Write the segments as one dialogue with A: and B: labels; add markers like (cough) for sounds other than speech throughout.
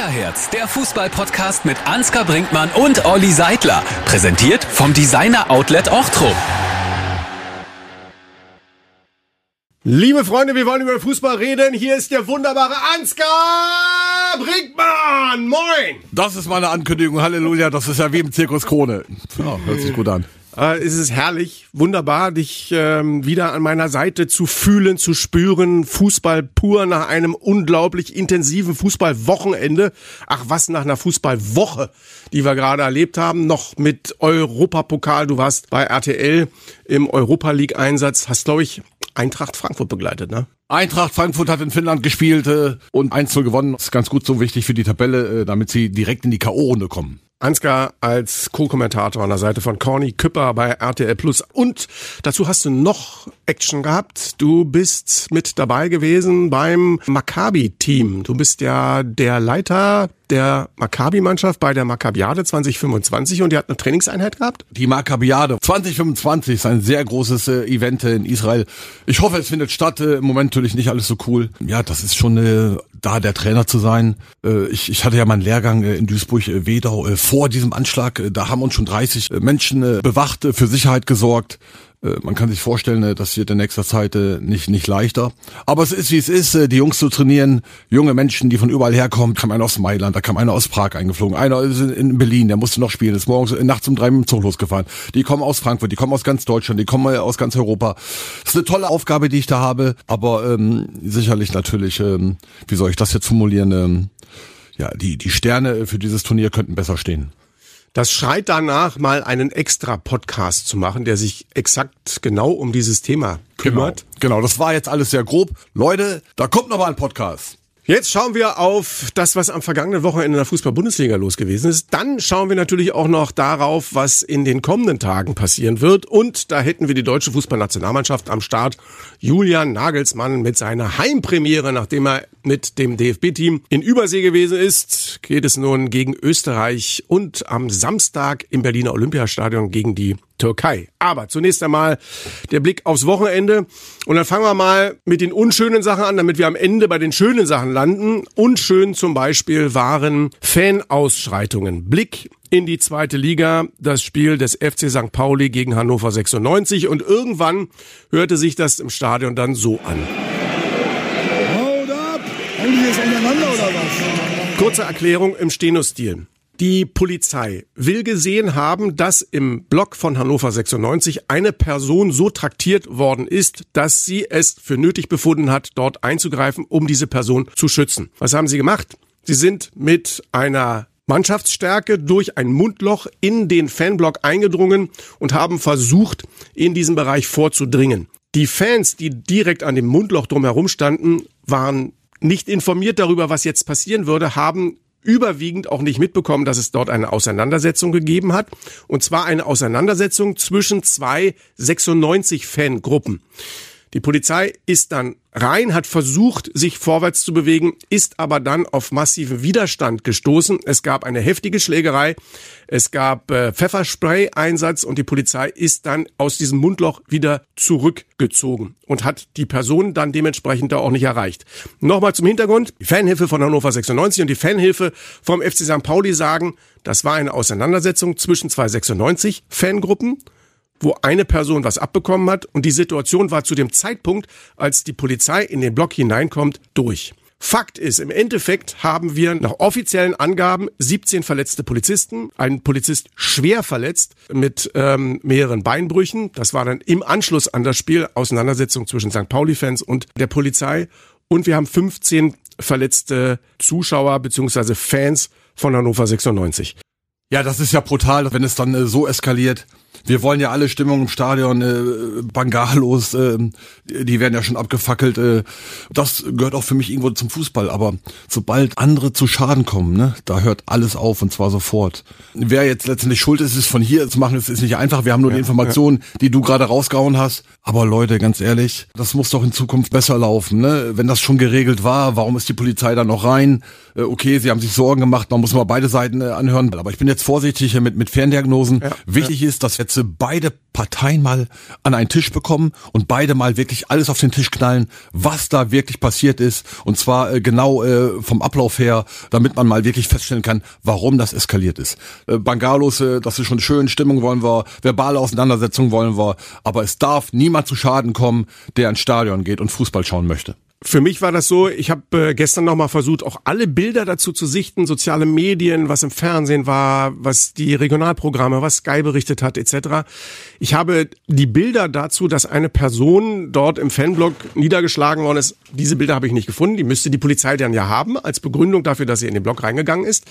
A: Kickerherz, der Fußball-Podcast mit Ansgar Brinkmann und Olli Seidler. Präsentiert vom Designer Outlet Ochtrup.
B: Liebe Freunde, wir wollen über Fußball reden. Hier ist der wunderbare Ansgar Brinkmann. Moin!
C: Das ist meine Ankündigung. Halleluja. Das ist ja wie im Zirkus Krone. Ja, hört sich gut an.
B: Äh, es ist herrlich, wunderbar, dich ähm, wieder an meiner Seite zu fühlen, zu spüren. Fußball pur nach einem unglaublich intensiven Fußballwochenende. Ach was, nach einer Fußballwoche, die wir gerade erlebt haben. Noch mit Europapokal. Du warst bei RTL im Europa League Einsatz. Hast, glaube ich, Eintracht Frankfurt begleitet, ne?
C: Eintracht Frankfurt hat in Finnland gespielt äh, und 1-0 gewonnen. Das ist ganz gut so wichtig für die Tabelle, äh, damit sie direkt in die K.O.-Runde kommen.
B: Ansgar als Co-Kommentator an der Seite von Corny Küpper bei RTL Plus. Und dazu hast du noch Action gehabt. Du bist mit dabei gewesen beim Maccabi-Team. Du bist ja der Leiter der Maccabi-Mannschaft bei der Maccabiade 2025 und die hat eine Trainingseinheit gehabt?
C: Die Maccabiade 2025 ist ein sehr großes äh, Event in Israel. Ich hoffe, es findet statt. Äh, Im Moment natürlich nicht alles so cool. Ja, das ist schon äh, da der Trainer zu sein. Äh, ich, ich hatte ja meinen Lehrgang äh, in Duisburg-Wedau äh, vor diesem Anschlag. Äh, da haben uns schon 30 äh, Menschen äh, bewacht, äh, für Sicherheit gesorgt. Äh, Man kann sich vorstellen, äh, das wird in nächster Zeit äh, nicht, nicht leichter. Aber es ist, wie es ist, die Jungs zu trainieren. Junge Menschen, die von überall herkommen. Kam einer aus Mailand, da kam einer aus Prag eingeflogen. Einer ist in- in Berlin, der musste noch spielen. Ist morgens nachts um drei mit dem Zug losgefahren. Die kommen aus Frankfurt, die kommen aus ganz Deutschland, die kommen aus ganz Europa. Das ist eine tolle Aufgabe, die ich da habe. Aber ähm, sicherlich natürlich, ähm, wie soll ich das jetzt formulieren? Ähm, ja, die, die Sterne für dieses Turnier könnten besser stehen.
B: Das schreit danach, mal einen extra Podcast zu machen, der sich exakt genau um dieses Thema kümmert.
C: Genau, genau, das war jetzt alles sehr grob. Leute, da kommt noch mal ein Podcast.
B: Jetzt schauen wir auf das, was am vergangenen Wochenende in der Fußball-Bundesliga los gewesen ist. Dann schauen wir natürlich auch noch darauf, was in den kommenden Tagen passieren wird. Und da hätten wir die deutsche Fußballnationalmannschaft am Start. Julian Nagelsmann mit seiner Heimpremiere, nachdem er mit dem DFB-Team in Übersee gewesen ist, geht es nun gegen Österreich und am Samstag im Berliner Olympiastadion gegen die Türkei. Aber zunächst einmal der Blick aufs Wochenende. Und dann fangen wir mal mit den unschönen Sachen an, damit wir am Ende bei den schönen Sachen landen. Unschön zum Beispiel waren Fanausschreitungen. Blick in die zweite Liga, das Spiel des FC St. Pauli gegen Hannover 96. Und irgendwann hörte sich das im Stadion dann so an.
D: Up! Haben die jetzt untereinander oder was?
B: Kurze Erklärung im Steno-Stil. Die Polizei will gesehen haben, dass im Block von Hannover 96 eine Person so traktiert worden ist, dass sie es für nötig befunden hat, dort einzugreifen, um diese Person zu schützen. Was haben sie gemacht? Sie sind mit einer Mannschaftsstärke durch ein Mundloch in den Fanblock eingedrungen und haben versucht, in diesen Bereich vorzudringen. Die Fans, die direkt an dem Mundloch drumherum standen, waren nicht informiert darüber, was jetzt passieren würde, haben überwiegend auch nicht mitbekommen, dass es dort eine Auseinandersetzung gegeben hat. Und zwar eine Auseinandersetzung zwischen zwei 96-Fangruppen. Die Polizei ist dann rein, hat versucht, sich vorwärts zu bewegen, ist aber dann auf massiven Widerstand gestoßen. Es gab eine heftige Schlägerei, es gab äh, Pfefferspray-Einsatz und die Polizei ist dann aus diesem Mundloch wieder zurückgezogen und hat die Person dann dementsprechend da auch nicht erreicht. Nochmal zum Hintergrund. Die Fanhilfe von Hannover 96 und die Fanhilfe vom FC St. Pauli sagen, das war eine Auseinandersetzung zwischen zwei 96-Fangruppen wo eine Person was abbekommen hat und die Situation war zu dem Zeitpunkt, als die Polizei in den Block hineinkommt, durch. Fakt ist, im Endeffekt haben wir nach offiziellen Angaben 17 verletzte Polizisten, ein Polizist schwer verletzt mit ähm, mehreren Beinbrüchen. Das war dann im Anschluss an das Spiel Auseinandersetzung zwischen St. Pauli-Fans und der Polizei. Und wir haben 15 verletzte Zuschauer beziehungsweise Fans von Hannover 96.
C: Ja, das ist ja brutal, wenn es dann äh, so eskaliert. Wir wollen ja alle Stimmung im Stadion, äh, Bangalos, äh, die werden ja schon abgefackelt. Äh, das gehört auch für mich irgendwo zum Fußball. Aber sobald andere zu Schaden kommen, ne, da hört alles auf und zwar sofort. Wer jetzt letztendlich schuld ist, ist von hier zu machen, das ist nicht einfach. Wir haben nur die Informationen, die du gerade rausgehauen hast. Aber Leute, ganz ehrlich, das muss doch in Zukunft besser laufen. Ne? Wenn das schon geregelt war, warum ist die Polizei da noch rein? Äh, okay, sie haben sich Sorgen gemacht, man muss mal beide Seiten äh, anhören. Aber ich bin jetzt vorsichtig mit, mit Ferndiagnosen. Wichtig ist, dass jetzt äh, beide Parteien mal an einen Tisch bekommen und beide mal wirklich alles auf den Tisch knallen, was da wirklich passiert ist und zwar äh, genau äh, vom Ablauf her, damit man mal wirklich feststellen kann, warum das eskaliert ist. Äh, Bangalos, äh, das ist schon schön, Stimmung wollen wir, verbale Auseinandersetzung wollen wir, aber es darf niemand zu Schaden kommen, der ins Stadion geht und Fußball schauen möchte.
B: Für mich war das so, ich habe äh, gestern noch mal versucht, auch alle Bilder dazu zu sichten, soziale Medien, was im Fernsehen war, was die Regionalprogramme, was Sky berichtet hat, etc. Ich habe die Bilder dazu, dass eine Person dort im Fanblock niedergeschlagen worden ist, diese Bilder habe ich nicht gefunden, die müsste die Polizei dann ja haben, als Begründung dafür, dass sie in den Block reingegangen ist.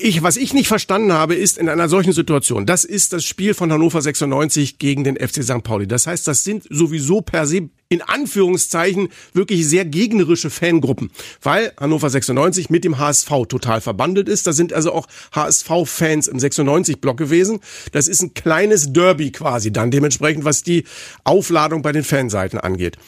B: Ich, was ich nicht verstanden habe, ist in einer solchen Situation, das ist das Spiel von Hannover 96 gegen den FC St. Pauli. Das heißt, das sind sowieso per se in Anführungszeichen wirklich sehr gegnerische Fangruppen, weil Hannover 96 mit dem HSV total verbandelt ist. Da sind also auch HSV-Fans im 96-Block gewesen. Das ist ein kleines Derby quasi dann dementsprechend, was die Aufladung bei den Fanseiten angeht.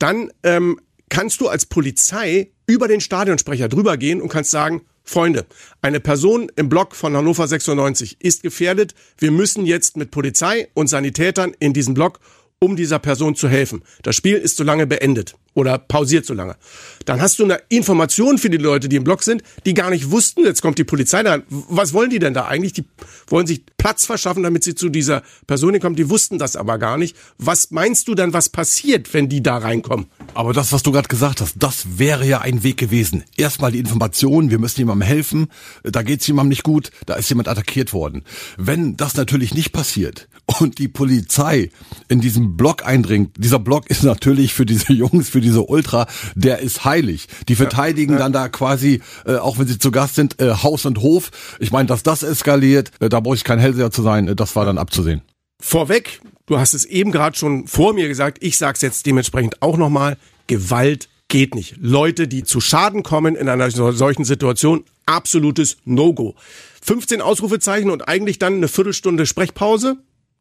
B: Dann ähm, kannst du als Polizei über den Stadionsprecher drüber gehen und kannst sagen, Freunde, eine Person im Block von Hannover 96 ist gefährdet. Wir müssen jetzt mit Polizei und Sanitätern in diesen Block um dieser Person zu helfen. Das Spiel ist so lange beendet oder pausiert so lange. Dann hast du eine Information für die Leute, die im Block sind, die gar nicht wussten, jetzt kommt die Polizei da. Was wollen die denn da eigentlich? Die wollen sich Platz verschaffen, damit sie zu dieser Person kommen. Die wussten das aber gar nicht. Was meinst du dann, was passiert, wenn die da reinkommen?
C: Aber das, was du gerade gesagt hast, das wäre ja ein Weg gewesen. Erstmal die Information, wir müssen jemandem helfen, da geht's jemandem nicht gut, da ist jemand attackiert worden. Wenn das natürlich nicht passiert und die Polizei in diesem Block eindringt, dieser Block ist natürlich für diese (laughs) Jungs, für diese Ultra, der ist heilig. Die verteidigen ja, ja. dann da quasi, äh, auch wenn sie zu Gast sind, äh, Haus und Hof. Ich meine, dass das eskaliert, äh, da brauche ich kein Hellseher zu sein, äh, das war dann abzusehen.
B: Vorweg, du hast es eben gerade schon vor mir gesagt, ich sag's jetzt dementsprechend auch nochmal, Gewalt geht nicht. Leute, die zu Schaden kommen in einer solchen Situation, absolutes No-Go. 15 Ausrufezeichen und eigentlich dann eine Viertelstunde Sprechpause.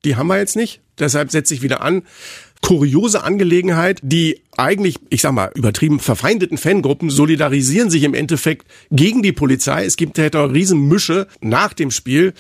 B: Die haben wir jetzt nicht. Deshalb setze ich wieder an kuriose Angelegenheit. Die eigentlich, ich sag mal, übertrieben verfeindeten Fangruppen solidarisieren sich im Endeffekt gegen die Polizei. Es gibt halt auch Riesenmische nach dem Spiel.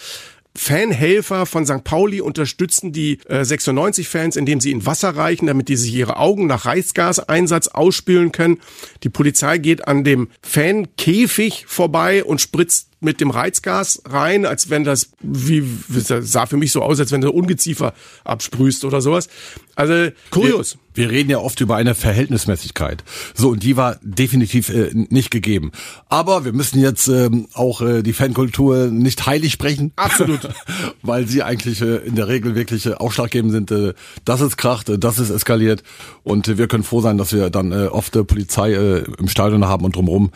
B: Fanhelfer von St. Pauli unterstützen die äh, 96-Fans, indem sie ihnen Wasser reichen, damit die sich ihre Augen nach Reizgaseinsatz ausspülen können. Die Polizei geht an dem Fankäfig vorbei und spritzt mit dem Reizgas rein, als wenn das, wie, sah für mich so aus, als wenn du Ungeziefer absprühst oder sowas. Also, kurios.
C: Wir, wir, reden ja oft über eine Verhältnismäßigkeit. So, und die war definitiv äh, nicht gegeben. Aber wir müssen jetzt ähm, auch äh, die Fankultur nicht heilig sprechen.
B: Absolut. (laughs)
C: weil sie eigentlich äh, in der Regel wirklich äh, ausschlaggebend sind. Äh, das ist kracht, äh, das ist eskaliert. Und äh, wir können froh sein, dass wir dann äh, oft äh, Polizei äh, im Stadion haben und drumherum.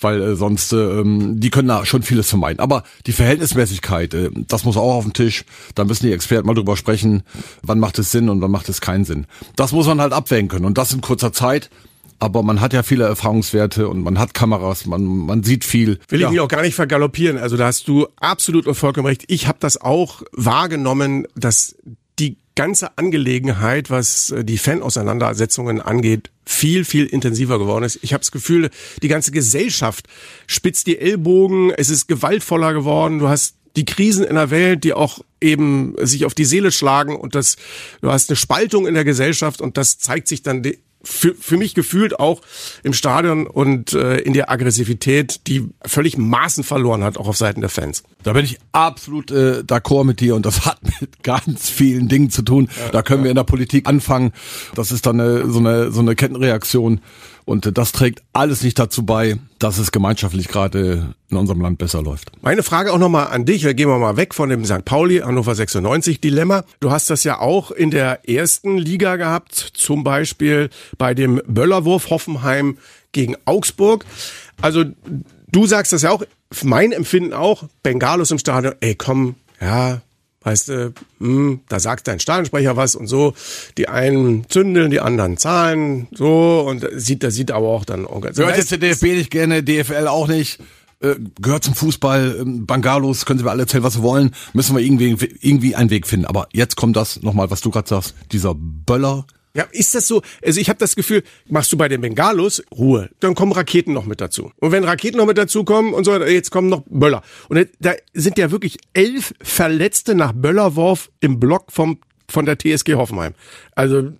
C: Weil äh, sonst, äh, die können da schon vieles vermeiden. Aber die Verhältnismäßigkeit, äh, das muss auch auf den Tisch. Da müssen die Experten mal drüber sprechen, wann macht es Sinn und wann macht es keinen Sinn. Das muss man halt abwägen können und das in kurzer Zeit. Aber man hat ja viele Erfahrungswerte und man hat Kameras, man, man sieht viel.
B: Will
C: ja.
B: ich mich auch gar nicht vergaloppieren. Also da hast du absolut und vollkommen recht. Ich habe das auch wahrgenommen, dass die ganze Angelegenheit, was äh, die Fanauseinandersetzungen angeht, viel, viel intensiver geworden ist. Ich habe das Gefühl, die ganze Gesellschaft spitzt die Ellbogen, es ist gewaltvoller geworden, du hast die Krisen in der Welt, die auch eben sich auf die Seele schlagen und das, du hast eine Spaltung in der Gesellschaft und das zeigt sich dann für, für mich gefühlt auch im Stadion und äh, in der Aggressivität, die völlig Maßen verloren hat, auch auf Seiten der Fans.
C: Da bin ich absolut äh, d'accord mit dir und das hat (laughs) mit ganz vielen Dingen zu tun. Ja, da können ja. wir in der Politik anfangen. Das ist dann eine, so eine so eine Kettenreaktion und das trägt alles nicht dazu bei, dass es gemeinschaftlich gerade in unserem Land besser läuft.
B: Meine Frage auch nochmal an dich. Gehen wir mal weg von dem St. Pauli Hannover 96 Dilemma. Du hast das ja auch in der ersten Liga gehabt, zum Beispiel bei dem Böllerwurf Hoffenheim gegen Augsburg. Also du sagst das ja auch, mein Empfinden auch, Bengalos im Stadion, ey komm, ja, Weißt du, hm, da sagt dein Stadionsprecher was und so. Die einen zündeln, die anderen zahlen, so und sieht, da sieht aber auch dann.
C: Hört jetzt der DFB nicht gerne, DFL auch nicht. Äh, gehört zum Fußball, ähm, Bangalos, können Sie mir alle erzählen, was Sie wollen, müssen wir irgendwie, irgendwie einen Weg finden. Aber jetzt kommt das nochmal, was du gerade sagst, dieser Böller
B: Ja, ist das so? Also ich habe das Gefühl, machst du bei den Bengalos Ruhe, dann kommen Raketen noch mit dazu. Und wenn Raketen noch mit dazu kommen und so, jetzt kommen noch Böller. Und da sind ja wirklich elf Verletzte nach Böllerwurf im Block vom von der TSG Hoffenheim. Also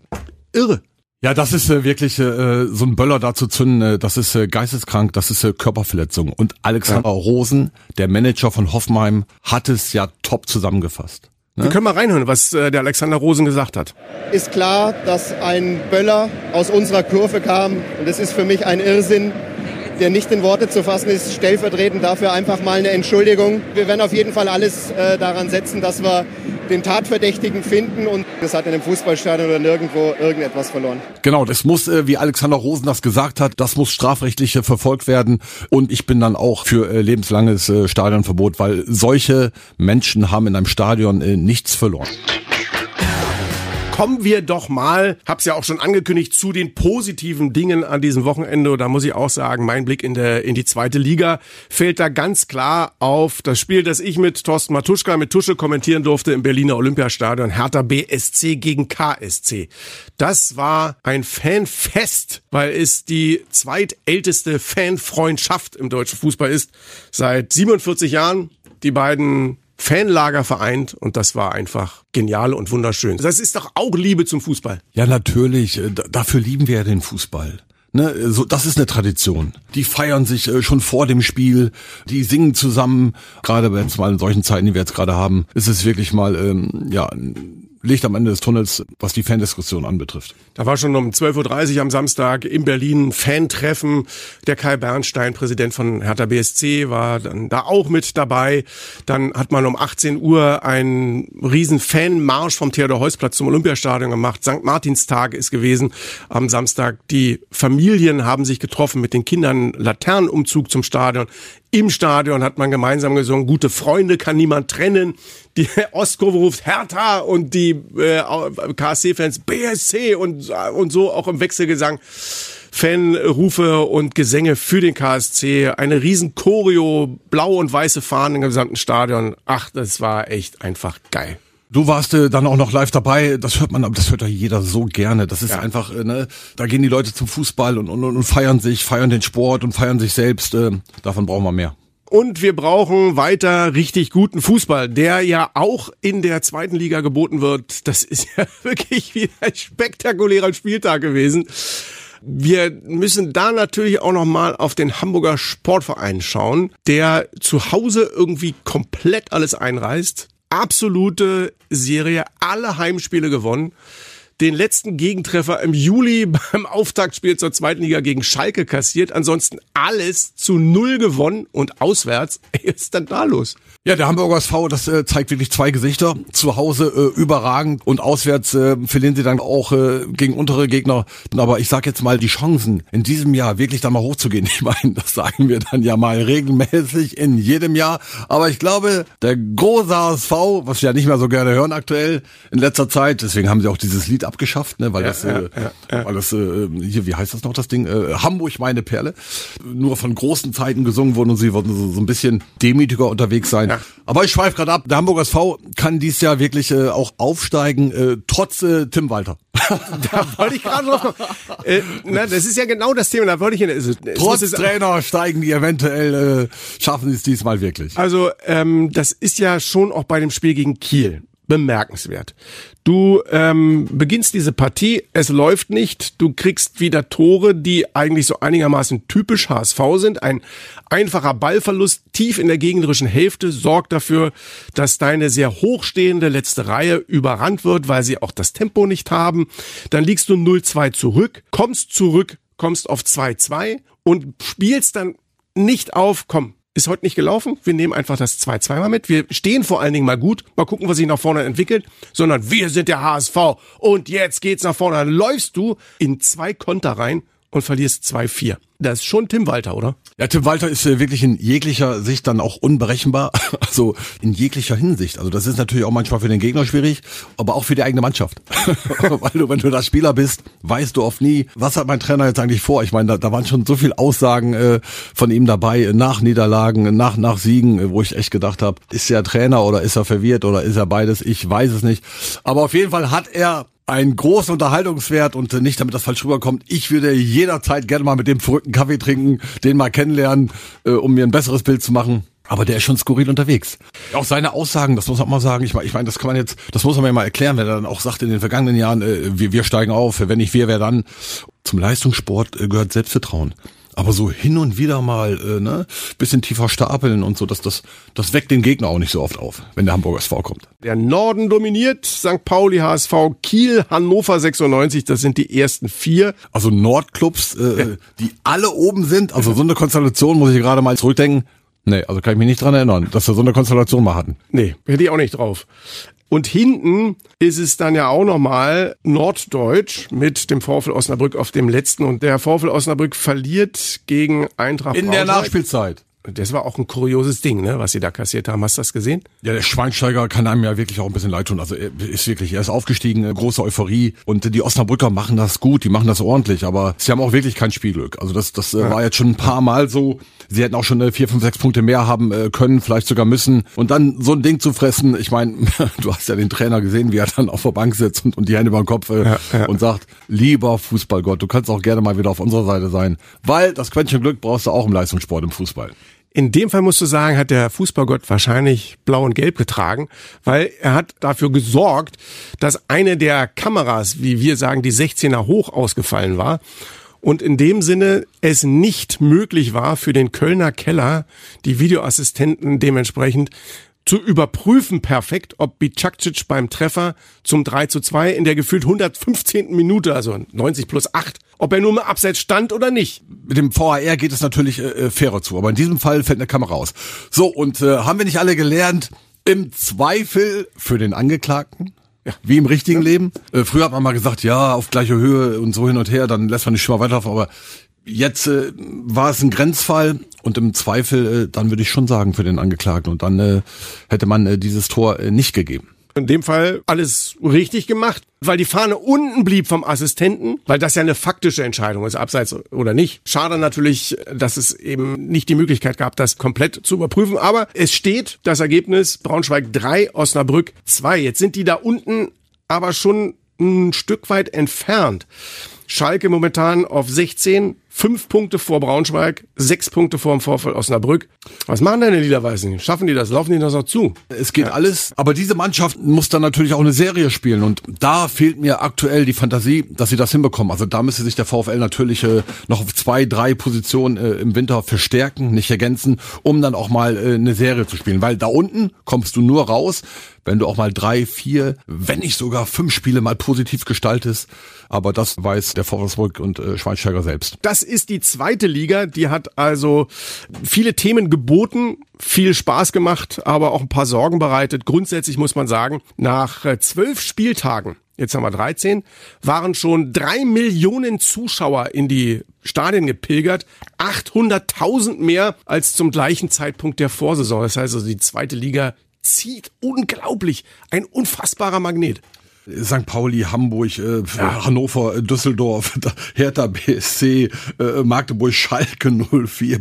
B: irre.
C: Ja, das ist äh, wirklich äh, so ein Böller da zu zünden, äh, das ist äh, geisteskrank, das ist äh, Körperverletzung. Und Alexander ja. Rosen, der Manager von Hoffenheim, hat es ja top zusammengefasst.
B: Ne? Wir können mal reinhören, was äh, der Alexander Rosen gesagt hat.
E: Ist klar, dass ein Böller aus unserer Kurve kam und es ist für mich ein Irrsinn, der nicht in Worte zu fassen ist. Stellvertretend dafür einfach mal eine Entschuldigung. Wir werden auf jeden Fall alles äh, daran setzen, dass wir den Tatverdächtigen finden und es hat in einem Fußballstadion oder nirgendwo irgendetwas verloren.
C: Genau, das muss, äh, wie Alexander Rosen das gesagt hat, das muss strafrechtlich äh, verfolgt werden und ich bin dann auch für äh, lebenslanges Stadionverbot, weil solche Menschen haben in einem Stadion nichts verloren
B: kommen wir doch mal, hab's ja auch schon angekündigt, zu den positiven Dingen an diesem Wochenende. Da muss ich auch sagen, mein Blick in, der, in die zweite Liga fällt da ganz klar auf das Spiel, das ich mit Thorsten Matuschka, mit Tusche kommentieren durfte im Berliner Olympiastadion. Hertha BSC gegen KSC. Das war ein Fanfest, weil es die zweitälteste Fanfreundschaft im deutschen Fußball ist. Seit 47 Jahren. Die beiden Fanlager vereint und das war einfach genial und wunderschön. Das ist doch auch Liebe zum Fußball.
C: Ja, natürlich. Äh, dafür lieben wir ja den Fußball. Ne, so, das ist eine Tradition. Die feiern sich äh, schon vor dem Spiel, die singen zusammen. Gerade jetzt mal in solchen Zeiten, die wir jetzt gerade haben, ist es wirklich mal ähm, ja Licht am Ende des Tunnels, was die Fandiskussion anbetrifft.
B: Da war schon um 12.30 Uhr am Samstag in Berlin Fan-Treffen. Der Kai Bernstein, Präsident von Hertha BSC, war dann da auch mit dabei. Dann hat man um 18 Uhr einen riesen Fanmarsch vom Theodor-Heuss-Platz zum Olympiastadion gemacht. St. Martinstag ist gewesen am Samstag. Die Familien haben sich getroffen mit den Kindern, Laternenumzug zum Stadion. Im Stadion hat man gemeinsam gesungen, gute Freunde kann niemand trennen. Die Ostkurve ruft Hertha und die äh, KSC-Fans BSC und, und so auch im Wechselgesang. Fanrufe und Gesänge für den KSC, eine riesen Choreo, blau und weiße Fahnen im gesamten Stadion. Ach, das war echt einfach geil.
C: Du warst äh, dann auch noch live dabei. Das hört man, aber das hört ja jeder so gerne. Das ist ja. einfach, äh, ne, da gehen die Leute zum Fußball und, und, und feiern sich, feiern den Sport und feiern sich selbst. Äh, davon brauchen wir mehr.
B: Und wir brauchen weiter richtig guten Fußball, der ja auch in der zweiten Liga geboten wird. Das ist (laughs) ja wirklich wieder ein spektakulärer Spieltag gewesen. Wir müssen da natürlich auch noch mal auf den Hamburger Sportverein schauen, der zu Hause irgendwie komplett alles einreißt absolute Serie, alle Heimspiele gewonnen. Den letzten Gegentreffer im Juli (laughs) beim Auftaktspiel zur zweiten Liga gegen Schalke kassiert. Ansonsten alles zu null gewonnen und auswärts. (laughs) Ist denn da los?
C: Ja, der Hamburger SV, das äh, zeigt wirklich zwei Gesichter. Zu Hause äh, überragend und auswärts äh, verlieren sie dann auch äh, gegen untere Gegner. Aber ich sag jetzt mal, die Chancen in diesem Jahr wirklich da mal hochzugehen, (laughs) ich meine, das sagen wir dann ja mal regelmäßig in jedem Jahr. Aber ich glaube, der große HSV, was wir ja nicht mehr so gerne hören aktuell in letzter Zeit, deswegen haben sie auch dieses Lied abgeschafft, ne, weil ja, das, äh, ja, ja, weil das äh, hier, wie heißt das noch das Ding? Äh, Hamburg meine Perle, nur von großen Zeiten gesungen wurden und sie wurden so, so ein bisschen demütiger unterwegs sein. Aber ich schweife gerade ab. Der Hamburger SV kann dies Jahr wirklich äh, auch aufsteigen, äh, trotz äh, Tim Walter. (laughs)
B: da wollte ich gerade kommen. Äh, na, das ist ja genau das Thema. Da wollte ich. Also,
C: trotz es, Trainer steigen die eventuell, äh, schaffen sie es diesmal wirklich.
B: Also ähm, das ist ja schon auch bei dem Spiel gegen Kiel bemerkenswert. Du ähm, beginnst diese Partie, es läuft nicht, du kriegst wieder Tore, die eigentlich so einigermaßen typisch HSV sind. Ein einfacher Ballverlust tief in der gegnerischen Hälfte sorgt dafür, dass deine sehr hochstehende letzte Reihe überrannt wird, weil sie auch das Tempo nicht haben. Dann liegst du 0-2 zurück, kommst zurück, kommst auf 2-2 und spielst dann nicht auf, komm, ist heute nicht gelaufen. Wir nehmen einfach das 2-2 mal mit. Wir stehen vor allen Dingen mal gut. Mal gucken, was sich nach vorne entwickelt. Sondern wir sind der HSV. Und jetzt geht's nach vorne. Dann läufst du in zwei Konter rein und verlierst 2-4. Das ist schon Tim Walter, oder?
C: Ja, Tim Walter ist äh, wirklich in jeglicher Sicht dann auch unberechenbar. (laughs) Also in jeglicher Hinsicht. Also das ist natürlich auch manchmal für den Gegner schwierig, aber auch für die eigene Mannschaft. (laughs) Weil du, wenn du da Spieler bist, weißt du oft nie, was hat mein Trainer jetzt eigentlich vor. Ich meine, da, da waren schon so viel Aussagen äh, von ihm dabei, äh, nach Niederlagen, nach, nach Siegen, äh, wo ich echt gedacht habe, ist er Trainer oder ist er verwirrt oder ist er beides? Ich weiß es nicht. Aber auf jeden Fall hat er einen großen Unterhaltungswert und nicht damit das falsch rüberkommt. Ich würde jederzeit gerne mal mit dem verrückten Kaffee trinken, den mal kennenlernen, äh, um mir ein besseres Bild zu machen. Aber der ist schon skurril unterwegs. Auch seine Aussagen, das muss man mal sagen. Ich meine, ich meine, das kann man jetzt, das muss man mir mal erklären, wenn er dann auch sagt in den vergangenen Jahren, äh, wir, wir steigen auf, wenn nicht wir, wer dann. Zum Leistungssport äh, gehört Selbstvertrauen. Aber so hin und wieder mal, äh, ne, bisschen tiefer stapeln und so, dass das, das weckt den Gegner auch nicht so oft auf, wenn der Hamburger SV kommt.
B: Der Norden dominiert, St. Pauli, HSV, Kiel, Hannover 96, das sind die ersten vier.
C: Also Nordclubs, äh, die alle oben sind. Also so eine Konstellation muss ich gerade mal zurückdenken. Nee, also kann ich mich nicht dran erinnern, dass wir so eine Konstellation mal hatten.
B: Nee, hätte ich auch nicht drauf. Und hinten ist es dann ja auch nochmal Norddeutsch mit dem VfL Osnabrück auf dem letzten. Und der VfL Osnabrück verliert gegen Eintracht
C: In der Nachspielzeit.
B: Das war auch ein kurioses Ding, ne, was sie da kassiert haben. Hast du das gesehen?
C: Ja, der Schweinsteiger kann einem ja wirklich auch ein bisschen leid tun. Also er ist wirklich, er ist aufgestiegen, äh, große Euphorie. Und die Osnabrücker machen das gut, die machen das ordentlich, aber sie haben auch wirklich kein Spielglück. Also das, das ja. war jetzt schon ein paar Mal so. Sie hätten auch schon äh, vier, fünf, sechs Punkte mehr haben äh, können, vielleicht sogar müssen. Und dann so ein Ding zu fressen, ich meine, (laughs) du hast ja den Trainer gesehen, wie er dann auf der Bank sitzt und, und die Hände über den Kopf äh, ja, ja. und sagt, lieber Fußballgott, du kannst auch gerne mal wieder auf unserer Seite sein. Weil das Quäntchen Glück brauchst du auch im Leistungssport, im Fußball.
B: In dem Fall musst du sagen, hat der Fußballgott wahrscheinlich blau und gelb getragen, weil er hat dafür gesorgt, dass eine der Kameras, wie wir sagen, die 16er hoch ausgefallen war. Und in dem Sinne es nicht möglich war für den Kölner Keller, die Videoassistenten dementsprechend zu überprüfen perfekt, ob Bicakcic beim Treffer zum 3 zu 2 in der gefühlt 115. Minute, also 90 plus 8, ob er nur im Abseits stand oder nicht.
C: Mit dem VAR geht es natürlich äh, äh, fairer zu, aber in diesem Fall fällt eine Kamera aus. So, und äh, haben wir nicht alle gelernt, im Zweifel für den Angeklagten, ja. Wie im richtigen ja. Leben. Äh, früher hat man mal gesagt, ja, auf gleicher Höhe und so hin und her, dann lässt man nicht schon mal weiterlaufen, aber Jetzt äh, war es ein Grenzfall und im Zweifel, äh, dann würde ich schon sagen, für den Angeklagten. Und dann äh, hätte man äh, dieses Tor äh, nicht gegeben.
B: In dem Fall alles richtig gemacht, weil die Fahne unten blieb vom Assistenten, weil das ja eine faktische Entscheidung ist, abseits oder nicht. Schade natürlich, dass es eben nicht die Möglichkeit gab, das komplett zu überprüfen. Aber es steht das Ergebnis Braunschweig 3, Osnabrück 2. Jetzt sind die da unten aber schon ein Stück weit entfernt. Schalke momentan auf 16, fünf Punkte vor Braunschweig, sechs Punkte vor dem Vorfall Osnabrück. Was machen denn die Liederweißen? Schaffen die das? Laufen die das noch zu?
C: Es geht ja. alles, aber diese Mannschaft muss dann natürlich auch eine Serie spielen und da fehlt mir aktuell die Fantasie, dass sie das hinbekommen. Also da müsste sich der VfL natürlich äh, noch auf zwei, drei Positionen äh, im Winter verstärken, nicht ergänzen, um dann auch mal äh, eine Serie zu spielen. Weil da unten kommst du nur raus, wenn du auch mal drei, vier, wenn nicht sogar fünf Spiele mal positiv gestaltest. Aber das weiß der Vorwärtsburg und äh, Schweinsteiger selbst.
B: Das ist die zweite Liga, die hat also viele Themen geboten, viel Spaß gemacht, aber auch ein paar Sorgen bereitet. Grundsätzlich muss man sagen, nach äh, zwölf Spieltagen jetzt haben wir 13, waren schon drei Millionen Zuschauer in die Stadien gepilgert, 800.000 mehr als zum gleichen Zeitpunkt der Vorsaison. Das heißt also, die zweite Liga zieht unglaublich. Ein unfassbarer Magnet.
C: St. Pauli, Hamburg, äh, ja. Hannover, äh, Düsseldorf, (laughs) Hertha BSC, äh, Magdeburg, Schalke (laughs) 04.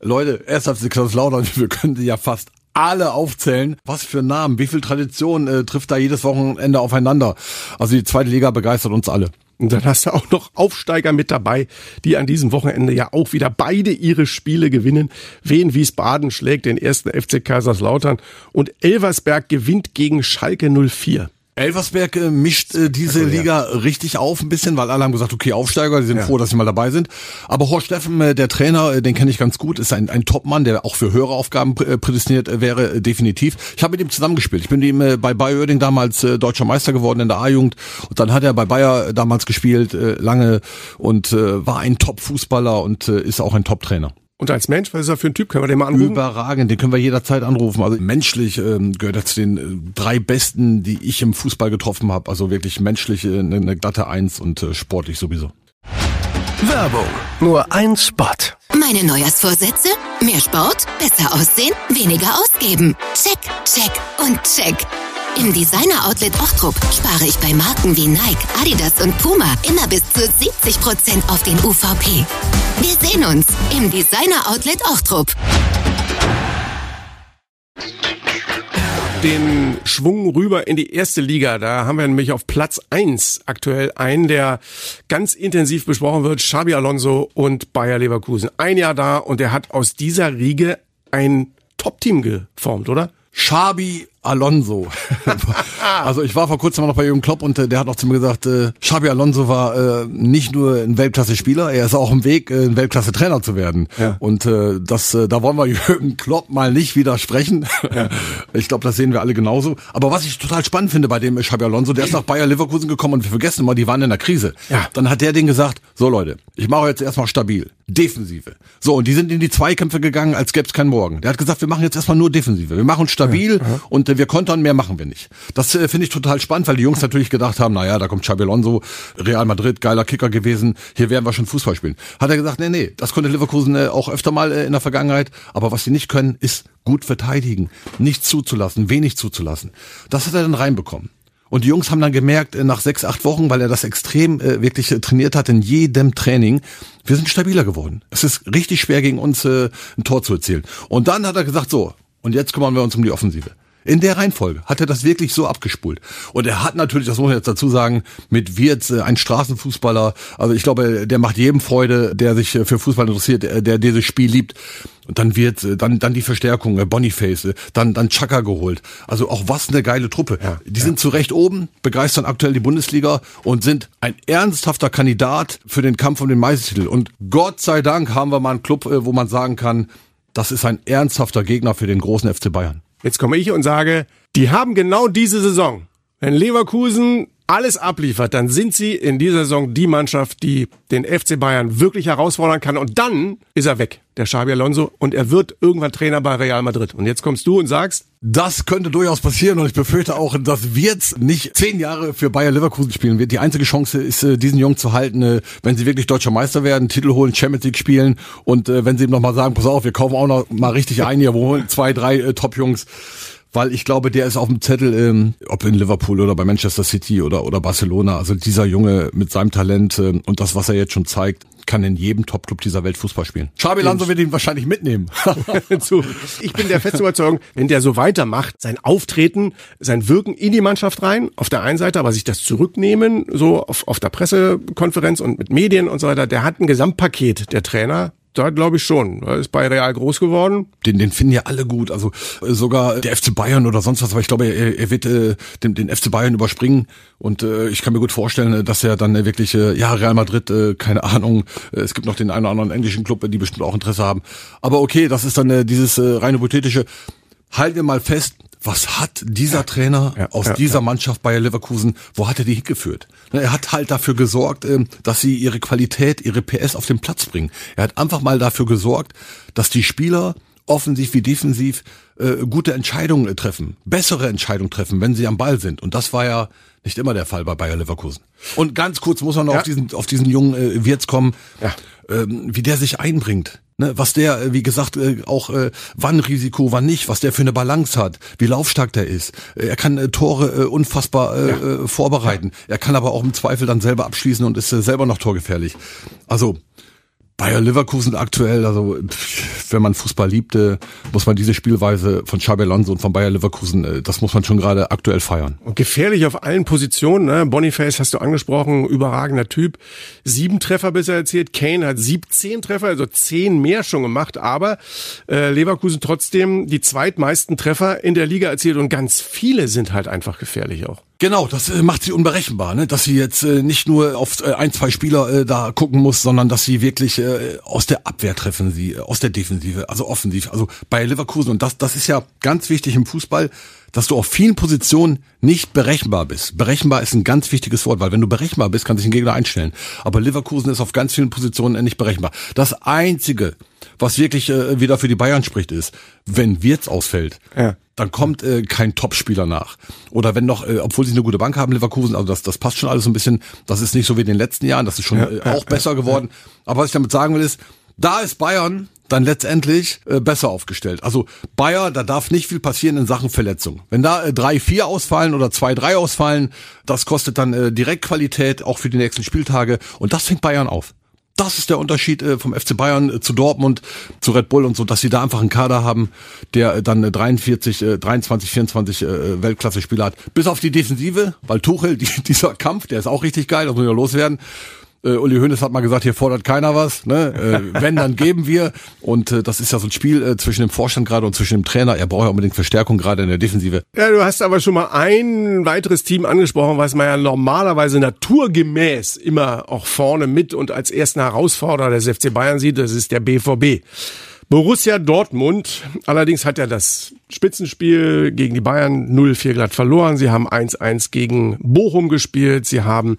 C: Leute, erst auf Kaiserslautern, wir können die ja fast alle aufzählen. Was für Namen, wie viel Tradition äh, trifft da jedes Wochenende aufeinander? Also die zweite Liga begeistert uns alle.
B: Und dann hast du auch noch Aufsteiger mit dabei, die an diesem Wochenende ja auch wieder beide ihre Spiele gewinnen. Wien Wiesbaden schlägt den ersten FC Kaiserslautern und Elversberg gewinnt gegen Schalke 04.
C: Elversberg äh, mischt äh, diese also, Liga ja. richtig auf ein bisschen, weil alle haben gesagt, okay, Aufsteiger, die sind ja. froh, dass sie mal dabei sind. Aber Horst Steffen, äh, der Trainer, äh, den kenne ich ganz gut, ist ein, ein Topmann, der auch für höhere Aufgaben äh, prädestiniert äh, wäre, äh, definitiv. Ich habe mit ihm zusammengespielt. Ich bin ihm äh, bei Bayer Oerding damals äh, deutscher Meister geworden in der A-Jugend und dann hat er bei Bayer damals gespielt, äh, lange und äh, war ein Top-Fußballer und äh, ist auch ein Top-Trainer.
B: Und als Mensch, was ist er für ein Typ? Können wir den mal anrufen?
C: Überragend, den können wir jederzeit anrufen. Also menschlich ähm, gehört er zu den äh, drei Besten, die ich im Fußball getroffen habe. Also wirklich menschlich äh, eine, eine glatte Eins und äh, sportlich sowieso.
A: Werbung. Nur ein Spot.
F: Meine Neujahrsvorsätze? Mehr Sport, besser aussehen, weniger ausgeben. Check, check und check. Im Designer-Outlet Ochtrup spare ich bei Marken wie Nike, Adidas und Puma immer bis zu 70% auf den UVP. Wir sehen uns im Designer-Outlet Ochtrup.
B: den Schwung rüber in die erste Liga. Da haben wir nämlich auf Platz eins aktuell einen, der ganz intensiv besprochen wird, Xabi Alonso und Bayer Leverkusen. Ein Jahr da und er hat aus dieser Riege ein Top-Team geformt, oder?
C: Xabi Alonso. (laughs) also ich war vor kurzem noch bei Jürgen Klopp und äh, der hat auch zu mir gesagt, äh, Xabi Alonso war äh, nicht nur ein Weltklasse-Spieler, er ist auch im Weg, äh, ein Weltklasse-Trainer zu werden. Ja. Und äh, das, äh, da wollen wir Jürgen Klopp mal nicht widersprechen. Ja. (laughs) Ich glaube, das sehen wir alle genauso. Aber was ich total spannend finde bei dem Xabi Alonso, der ist nach Bayer Leverkusen gekommen und wir vergessen immer, die waren in der Krise. Ja. Dann hat der den gesagt, so Leute, ich mache jetzt erstmal stabil, Defensive. So, und die sind in die Zweikämpfe gegangen, als gäbe es keinen Morgen. Der hat gesagt, wir machen jetzt erstmal nur Defensive. Wir machen stabil ja. und äh, wir kontern, mehr machen wir nicht. Das äh, finde ich total spannend, weil die Jungs natürlich gedacht haben, naja, da kommt Xabi Alonso, Real Madrid, geiler Kicker gewesen, hier werden wir schon Fußball spielen. Hat er gesagt, nee, nee, das konnte Leverkusen äh, auch öfter mal äh, in der Vergangenheit, aber was sie nicht können, ist gut verteidigen, nicht zuzulassen, wenig zuzulassen. Das hat er dann reinbekommen. Und die Jungs haben dann gemerkt, äh, nach sechs, acht Wochen, weil er das extrem äh, wirklich äh, trainiert hat in jedem Training, wir sind stabiler geworden. Es ist richtig schwer gegen uns äh, ein Tor zu erzielen. Und dann hat er gesagt, so, und jetzt kümmern wir uns um die Offensive. In der Reihenfolge hat er das wirklich so abgespult. Und er hat natürlich, das muss man jetzt dazu sagen, mit Wirtz äh, ein Straßenfußballer. Also ich glaube, der macht jedem Freude, der sich äh, für Fußball interessiert, der, der dieses Spiel liebt. Und dann wird äh, dann dann die Verstärkung, Boniface, dann dann Chaka geholt. Also auch was eine geile Truppe. Ja, die ja. sind zu Recht oben, begeistern aktuell die Bundesliga und sind ein ernsthafter Kandidat für den Kampf um den Meistertitel. Und Gott sei Dank haben wir mal einen Club, wo man sagen kann, das ist ein ernsthafter Gegner für den großen FC Bayern.
B: Jetzt komme ich und sage, die haben genau diese Saison. Wenn Leverkusen alles abliefert, dann sind sie in dieser Saison die Mannschaft, die den FC Bayern wirklich herausfordern kann. Und dann ist er weg, der Xabi Alonso, und er wird irgendwann Trainer bei Real Madrid. Und jetzt kommst du und sagst,
C: das könnte durchaus passieren und ich befürchte auch, dass Wirtz nicht zehn Jahre für Bayer Leverkusen spielen wird. Die einzige Chance ist, äh, diesen Jungen zu halten, äh, wenn sie wirklich deutscher Meister werden, Titel holen, Champions League spielen und äh, wenn sie ihm nochmal sagen, pass auf, wir kaufen auch noch mal richtig ein, hier, wo zwei, drei Top-Jungs weil ich glaube, der ist auf dem Zettel, ähm, ob in Liverpool oder bei Manchester City oder, oder Barcelona. Also dieser Junge mit seinem Talent ähm, und das, was er jetzt schon zeigt, kann in jedem Topclub dieser Welt Fußball spielen. Xabi Alonso wird ihn wahrscheinlich mitnehmen. (laughs)
B: ich bin der festen Überzeugung, wenn der so weitermacht, sein Auftreten, sein Wirken in die Mannschaft rein, auf der einen Seite, aber sich das zurücknehmen, so auf, auf der Pressekonferenz und mit Medien und so weiter, der hat ein Gesamtpaket, der Trainer, da glaube ich schon. Er ist bei Real groß geworden.
C: Den, den finden ja alle gut. Also äh, sogar der FC Bayern oder sonst was. Aber ich glaube, er, er wird äh, den, den FC Bayern überspringen. Und äh, ich kann mir gut vorstellen, äh, dass er dann äh, wirklich, äh, ja, Real Madrid, äh, keine Ahnung. Es gibt noch den einen oder anderen englischen Club, die bestimmt auch Interesse haben. Aber okay, das ist dann äh, dieses äh, reine hypothetische. Halten wir mal fest, was hat dieser Trainer ja, aus ja, dieser ja. Mannschaft Bayer Leverkusen, wo hat er die hingeführt? Er hat halt dafür gesorgt, ähm, dass sie ihre Qualität, ihre PS auf den Platz bringen. Er hat einfach mal dafür gesorgt, dass die Spieler offensiv wie defensiv äh, gute Entscheidungen treffen, bessere Entscheidungen treffen, wenn sie am Ball sind. Und das war ja nicht immer der Fall bei Bayer Leverkusen. Und ganz kurz muss man noch auf diesen auf diesen jungen äh, Wirtz kommen, ähm, wie der sich einbringt. Ne, was der, äh, wie gesagt, äh, auch äh, wann Risiko, wann nicht, was der für eine Balance hat, wie laufstark der ist. Er kann äh, Tore äh, unfassbar äh, ja. vorbereiten. Er kann aber auch im Zweifel dann selber abschließen und ist äh, selber noch torgefährlich. Also Bayer Leverkusen aktuell, also wenn man Fußball liebte, muss man diese Spielweise von Xabi Alonso und von Bayer Leverkusen, äh, das muss man schon gerade aktuell feiern.
B: Und gefährlich auf allen Positionen. Ne? Boniface hast du angesprochen, überragender Typ. Sieben Treffer bisher erzielt. Kane hat 17 Treffer, also zehn mehr schon gemacht. Aber äh, Leverkusen trotzdem die zweitmeisten Treffer in der Liga erzielt und ganz viele sind halt einfach gefährlich auch.
C: Genau, das äh, macht sie unberechenbar, ne? dass sie jetzt äh, nicht nur auf äh, ein, zwei Spieler äh, da gucken muss, sondern dass sie wirklich äh, aus der Abwehr treffen sie, äh, aus der Defensive, also offensiv. Also bei Leverkusen, und das, das ist ja ganz wichtig im Fußball, dass du auf vielen Positionen nicht berechenbar bist. Berechenbar ist ein ganz wichtiges Wort, weil wenn du berechenbar bist, kann sich ein Gegner einstellen. Aber Leverkusen ist auf ganz vielen Positionen nicht berechenbar. Das Einzige, was wirklich äh, wieder für die Bayern spricht, ist, wenn Wirtz ausfällt, ja dann kommt äh, kein Topspieler nach. Oder wenn noch, äh, obwohl sie eine gute Bank haben, Leverkusen, also das, das passt schon alles so ein bisschen, das ist nicht so wie in den letzten Jahren, das ist schon ja, äh, auch ja, besser geworden. Aber was ich damit sagen will, ist, da ist Bayern dann letztendlich äh, besser aufgestellt. Also Bayer, da darf nicht viel passieren in Sachen Verletzung. Wenn da äh, drei, vier ausfallen oder zwei, drei ausfallen, das kostet dann äh, Direktqualität auch für die nächsten Spieltage und das fängt Bayern auf. das ist der Unterschied äh, vom FC Bayern äh, zu Dortmund, zu Red Bull und so, dass sie da einfach einen Kader haben, der äh, dann 43, 23, 24 Weltklasse-Spieler hat. Bis auf die Defensive, weil Tuchel, (laughs) die, dieser Kampf, der ist auch richtig geil, das muss ja loswerden. Äh, Uli Hoeneß hat mal gesagt, hier fordert keiner was. Ne? Äh, (laughs) wenn, dann geben wir. Und äh, das ist ja so ein Spiel äh, zwischen dem Vorstand gerade und zwischen dem Trainer. Er braucht ja unbedingt Verstärkung gerade in der Defensive.
B: Ja, du hast aber schon mal ein weiteres Team angesprochen, was man ja normalerweise naturgemäß immer auch vorne mit und als ersten Herausforderer des FC Bayern sieht. Das ist der BVB. Borussia Dortmund, allerdings hat er das Spitzenspiel gegen die Bayern 0-4 glatt verloren. Sie haben 1-1 gegen Bochum gespielt. Sie haben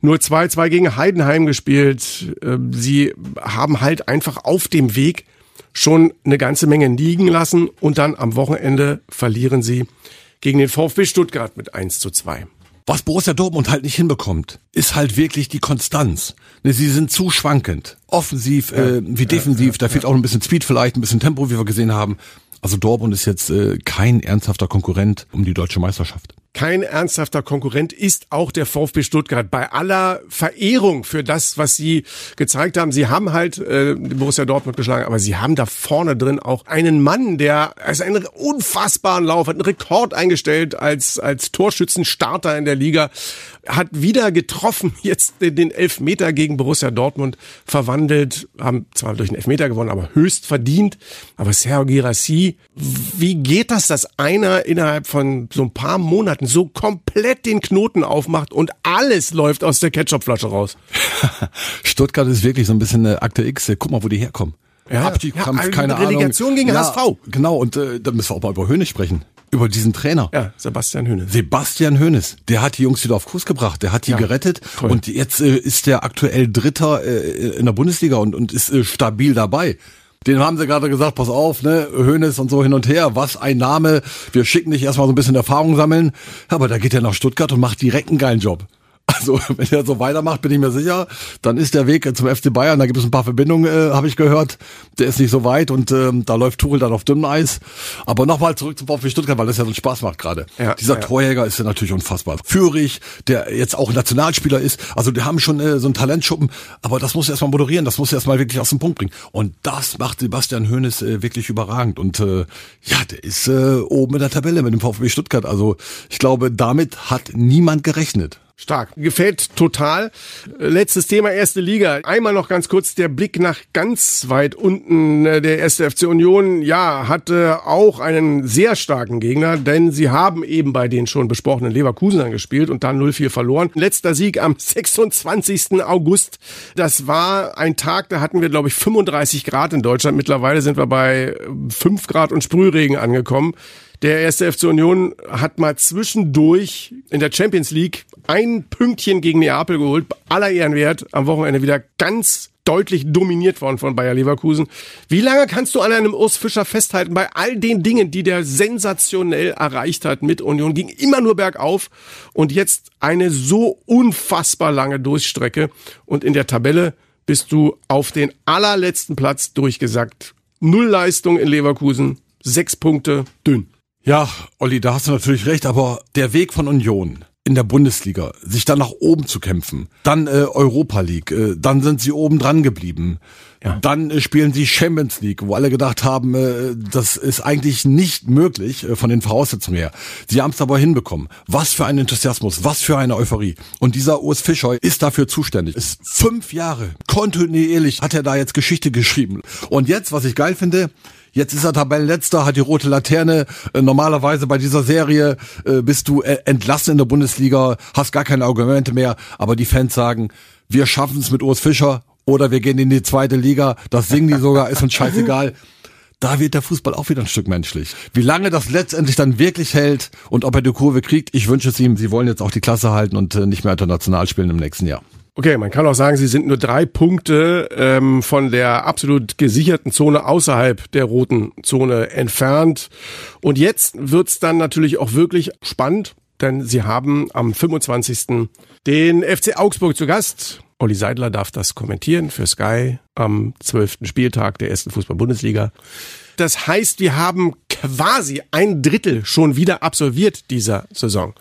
B: nur 2-2 gegen Heidenheim gespielt. Ähm, sie haben halt einfach auf dem Weg schon eine ganze Menge liegen lassen und dann am Wochenende verlieren sie gegen den VfB Stuttgart mit 1 zu 2.
C: Was Borussia Dortmund halt nicht hinbekommt, ist halt wirklich die Konstanz. Ne, sie sind zu schwankend. Offensiv äh, wie defensiv, da fehlt auch ein bisschen Speed vielleicht, ein bisschen Tempo, wie wir gesehen haben. Also Dortmund ist jetzt äh, kein ernsthafter Konkurrent um die deutsche Meisterschaft
B: kein ernsthafter Konkurrent ist auch der VfB Stuttgart. Bei aller Verehrung für das, was sie gezeigt haben, sie haben halt äh, Borussia Dortmund geschlagen, aber sie haben da vorne drin auch einen Mann, der also einen unfassbaren Lauf hat, einen Rekord eingestellt als als Torschützenstarter in der Liga hat wieder getroffen, (laughs) jetzt den Elfmeter gegen Borussia Dortmund verwandelt, haben zwar durch den Elfmeter gewonnen, aber höchst verdient. Aber Sergio Girassi, wie geht das, dass einer innerhalb von so ein paar Monaten so komplett den Knoten aufmacht und alles läuft aus der Ketchupflasche raus? (laughs)
C: Stuttgart ist wirklich so ein bisschen eine Akte X. Guck mal, wo die herkommen.
B: Ja, Abstiegskampf, ja, keine Relegation Ahnung. gegen ja, HSV.
C: Genau, und äh, da müssen wir auch mal über Höhne sprechen über diesen Trainer.
B: Ja, Sebastian Hönes.
C: Sebastian Hönes. Der hat die Jungs wieder auf Kurs gebracht. Der hat die ja, gerettet. Toll. Und jetzt äh, ist der aktuell Dritter äh, in der Bundesliga und, und ist äh, stabil dabei. Den haben sie gerade gesagt, pass auf, ne, Hönes und so hin und her, was ein Name. Wir schicken dich erstmal so ein bisschen Erfahrung sammeln. Aber da geht er nach Stuttgart und macht direkt einen geilen Job. Also (laughs) wenn er so weitermacht, bin ich mir sicher, dann ist der Weg zum FC Bayern, da gibt es ein paar Verbindungen, äh, habe ich gehört. Der ist nicht so weit und ähm, da läuft Tuchel dann auf dünnem Eis. Aber nochmal zurück zum VfB Stuttgart, weil das ja so einen Spaß macht gerade. Ja, Dieser ja. Torjäger ist ja natürlich unfassbar. Führig, der jetzt auch Nationalspieler ist. Also die haben schon äh, so einen Talentschuppen, aber das muss er erstmal moderieren, das muss er erstmal wirklich aus dem Punkt bringen. Und das macht Sebastian Hoeneß äh, wirklich überragend. Und äh, ja, der ist äh, oben in der Tabelle mit dem VfB Stuttgart. Also ich glaube, damit hat niemand gerechnet.
B: Stark. Gefällt total. Letztes Thema erste Liga. Einmal noch ganz kurz der Blick nach ganz weit unten. Der erste FC Union, ja, hatte auch einen sehr starken Gegner, denn sie haben eben bei den schon besprochenen Leverkusenern gespielt und dann 0-4 verloren. Letzter Sieg am (laughs) 26. August. Das war ein Tag, da hatten wir, glaube ich, 35 Grad in Deutschland. Mittlerweile sind wir bei 5 Grad und Sprühregen angekommen. Der erste FC Union hat mal zwischendurch in der Champions League ein Pünktchen gegen Neapel geholt. Aller Ehrenwert. Am Wochenende wieder ganz deutlich dominiert worden von Bayer Leverkusen. Wie lange kannst du an einem Urs Fischer festhalten bei all den Dingen, die der sensationell erreicht hat mit Union? Ging immer nur bergauf und jetzt eine so unfassbar lange Durchstrecke und in der Tabelle bist du auf den allerletzten Platz durchgesackt. Null Leistung in Leverkusen, sechs Punkte, dünn.
C: Ja, Olli, da hast du natürlich recht, aber der Weg von Union in der Bundesliga, sich dann nach oben zu kämpfen, dann äh, Europa League, äh, dann sind sie oben dran geblieben. Ja. Dann äh, spielen sie Champions League, wo alle gedacht haben, äh, das ist eigentlich nicht möglich äh, von den Voraussetzungen her. Sie haben es aber hinbekommen. Was für ein Enthusiasmus, was für eine Euphorie. Und dieser Urs Fischer ist dafür zuständig. Ist fünf Jahre kontinuierlich hat er da jetzt Geschichte geschrieben. Und jetzt, was ich geil finde, Jetzt ist er Tabellenletzter, hat die rote Laterne. Äh, normalerweise bei dieser Serie äh, bist du äh, entlassen in der Bundesliga, hast gar keine Argumente mehr. Aber die Fans sagen, wir schaffen es mit Urs Fischer oder wir gehen in die zweite Liga. Das singen die sogar, ist uns scheißegal. Da wird der Fußball auch wieder ein Stück menschlich. Wie lange das letztendlich dann wirklich hält und ob er die Kurve kriegt, ich wünsche es ihm. Sie wollen jetzt auch die Klasse halten und nicht mehr international spielen im nächsten Jahr.
B: Okay, man kann auch sagen, sie sind nur drei Punkte ähm, von der absolut gesicherten Zone außerhalb der roten Zone entfernt. Und jetzt wird's dann natürlich auch wirklich spannend, denn sie haben am 25. den FC Augsburg zu Gast. Olli Seidler darf das kommentieren für Sky am 12. Spieltag der ersten Fußball-Bundesliga. Das heißt, wir haben quasi ein Drittel schon wieder absolviert dieser Saison.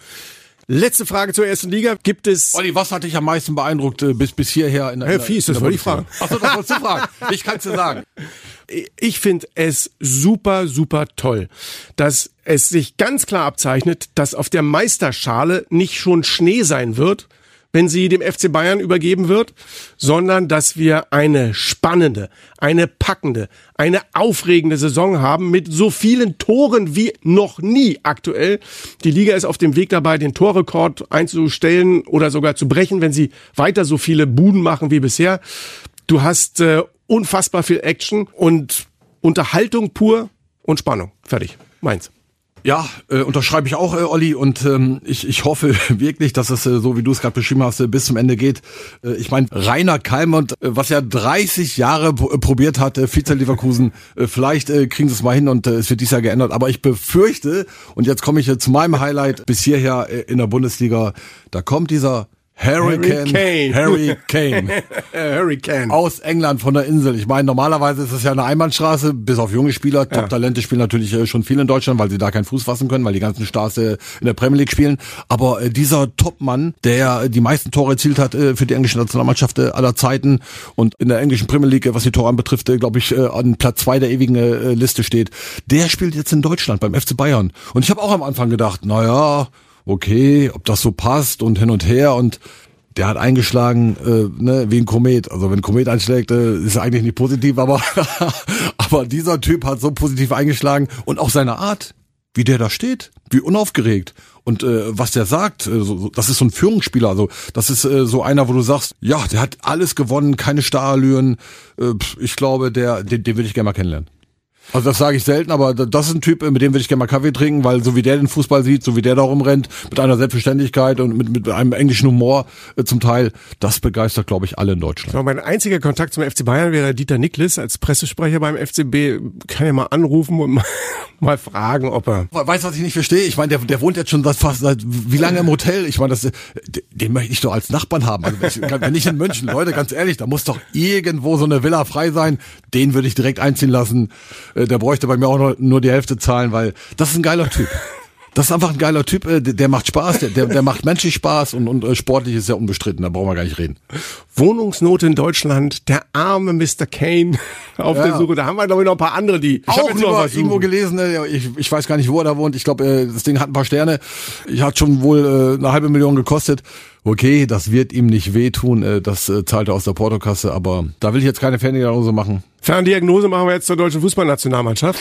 B: Letzte Frage zur ersten Liga. Gibt es.
C: Olli, was hat dich am meisten beeindruckt äh, bis, bis hierher? In, der-
B: Herr Fies,
C: in
B: das wollte ich
C: Bundesliga? Ach so, das wolltest du fragen. Ich kann's dir sagen. (laughs)
B: ich finde es super, super toll, dass es sich ganz klar abzeichnet, dass auf der Meisterschale nicht schon Schnee sein wird, wenn sie dem FC Bayern übergeben wird, sondern dass wir eine spannende, eine packende, eine aufregende Saison haben mit so vielen Toren wie noch nie aktuell. Die Liga ist auf dem Weg dabei, den Torrekord einzustellen oder sogar zu brechen, wenn sie weiter so viele Buden machen wie bisher. Du hast äh, unfassbar viel Action und Unterhaltung pur und Spannung. Fertig. Meins.
C: Ja, äh, unterschreibe ich auch, äh, Olli, und ähm, ich, ich hoffe (laughs) wirklich, dass es, äh, so wie du es gerade beschrieben hast, äh, bis zum Ende geht. Äh, ich meine, Rainer Kalmund, äh, was ja 30 Jahre äh, probiert hat, äh, Vize Leverkusen, äh, vielleicht äh, kriegen sie es mal hin und äh, es wird dies Jahr geändert. Aber ich befürchte, und jetzt komme ich äh, zu meinem Highlight bis hierher äh, in der Bundesliga, da kommt dieser Hurricane,
B: Kane.
C: Harry Kane.
B: Äh, (laughs) Hurricane.
C: aus England von der Insel. Ich meine, normalerweise ist es ja eine Einbahnstraße, bis auf junge Spieler. Top-Talente spielen natürlich äh, schon viel in Deutschland, weil sie da keinen Fuß fassen können, weil die ganzen Stars äh, in der Premier League spielen. Aber äh, dieser Top-Mann, der die meisten Tore erzielt hat für die englische Nationalmannschaft aller Zeiten und in der englischen Premier League, was die Tore anbetrifft, glaube ich, an Platz zwei der ewigen Liste steht, der spielt jetzt in Deutschland beim FC Bayern. Und ich habe auch am Anfang gedacht, na ja, okay, ob das so passt und hin und her und der hat eingeschlagen äh, ne, wie ein Komet. Also wenn ein Komet einschlägt, äh, ist eigentlich nicht positiv, aber (laughs) aber dieser Typ hat so positiv eingeschlagen und auch seine Art, wie der da steht, wie unaufgeregt und äh, was der sagt, äh, so, das ist so ein Führungsspieler. Also das ist äh, so einer, wo du sagst, ja, der hat alles gewonnen, keine Starallüren. Äh, ich glaube, der, den, den würde ich gerne mal kennenlernen. Also das sage ich selten, aber da- das ist ein Typ, mit dem würde ich gerne mal Kaffee trinken, weil so wie der den Fußball sieht, so wie der da rumrennt, mit einer Selbstverständlichkeit und mit, mit einem englischen Humor äh, zum Teil, das begeistert, glaube ich, alle in Deutschland.
B: So, mein einziger Kontakt zum FC Bayern wäre Dieter Niklis als Pressesprecher beim FCB. Kann ja mal anrufen und mal, (laughs) mal fragen, ob er.
C: Weißt du, was ich nicht verstehe? Ich meine, der, der wohnt jetzt schon seit fast seit wie lange im Hotel? Ich meine, das, äh, den- möchte ich doch als Nachbarn haben. Also wenn ich in München, Leute, ganz ehrlich, da muss doch irgendwo so eine Villa frei sein. Den würde ich direkt einziehen lassen. Äh, Der bräuchte bei mir auch nur die Hälfte zahlen, weil das ist ein geiler Typ. Das ist einfach ein geiler Typ, äh, der, macht Spaß, der, der, der macht menschlich Spaß und, und äh, sportlich ist ja unbestritten, da brauchen wir gar nicht reden.
B: Wohnungsnot in Deutschland, der arme Mr. Kane (laughs) auf
C: Ja.
B: der Suche. Da haben wir, glaube ich, noch ein paar andere, die
C: Ich
B: auch noch was
C: irgendwo gelesen, äh, ich, ich weiß gar nicht, wo er da wohnt. Ich glaube, äh, das Ding hat ein paar Sterne. Ich hat schon wohl äh, eine halbe Million gekostet. Okay, das wird ihm nicht wehtun. Äh, das äh, zahlt er aus der Portokasse, aber da will ich jetzt keine Ferndiagnose machen.
B: Ferndiagnose machen wir jetzt zur deutschen Fußballnationalmannschaft.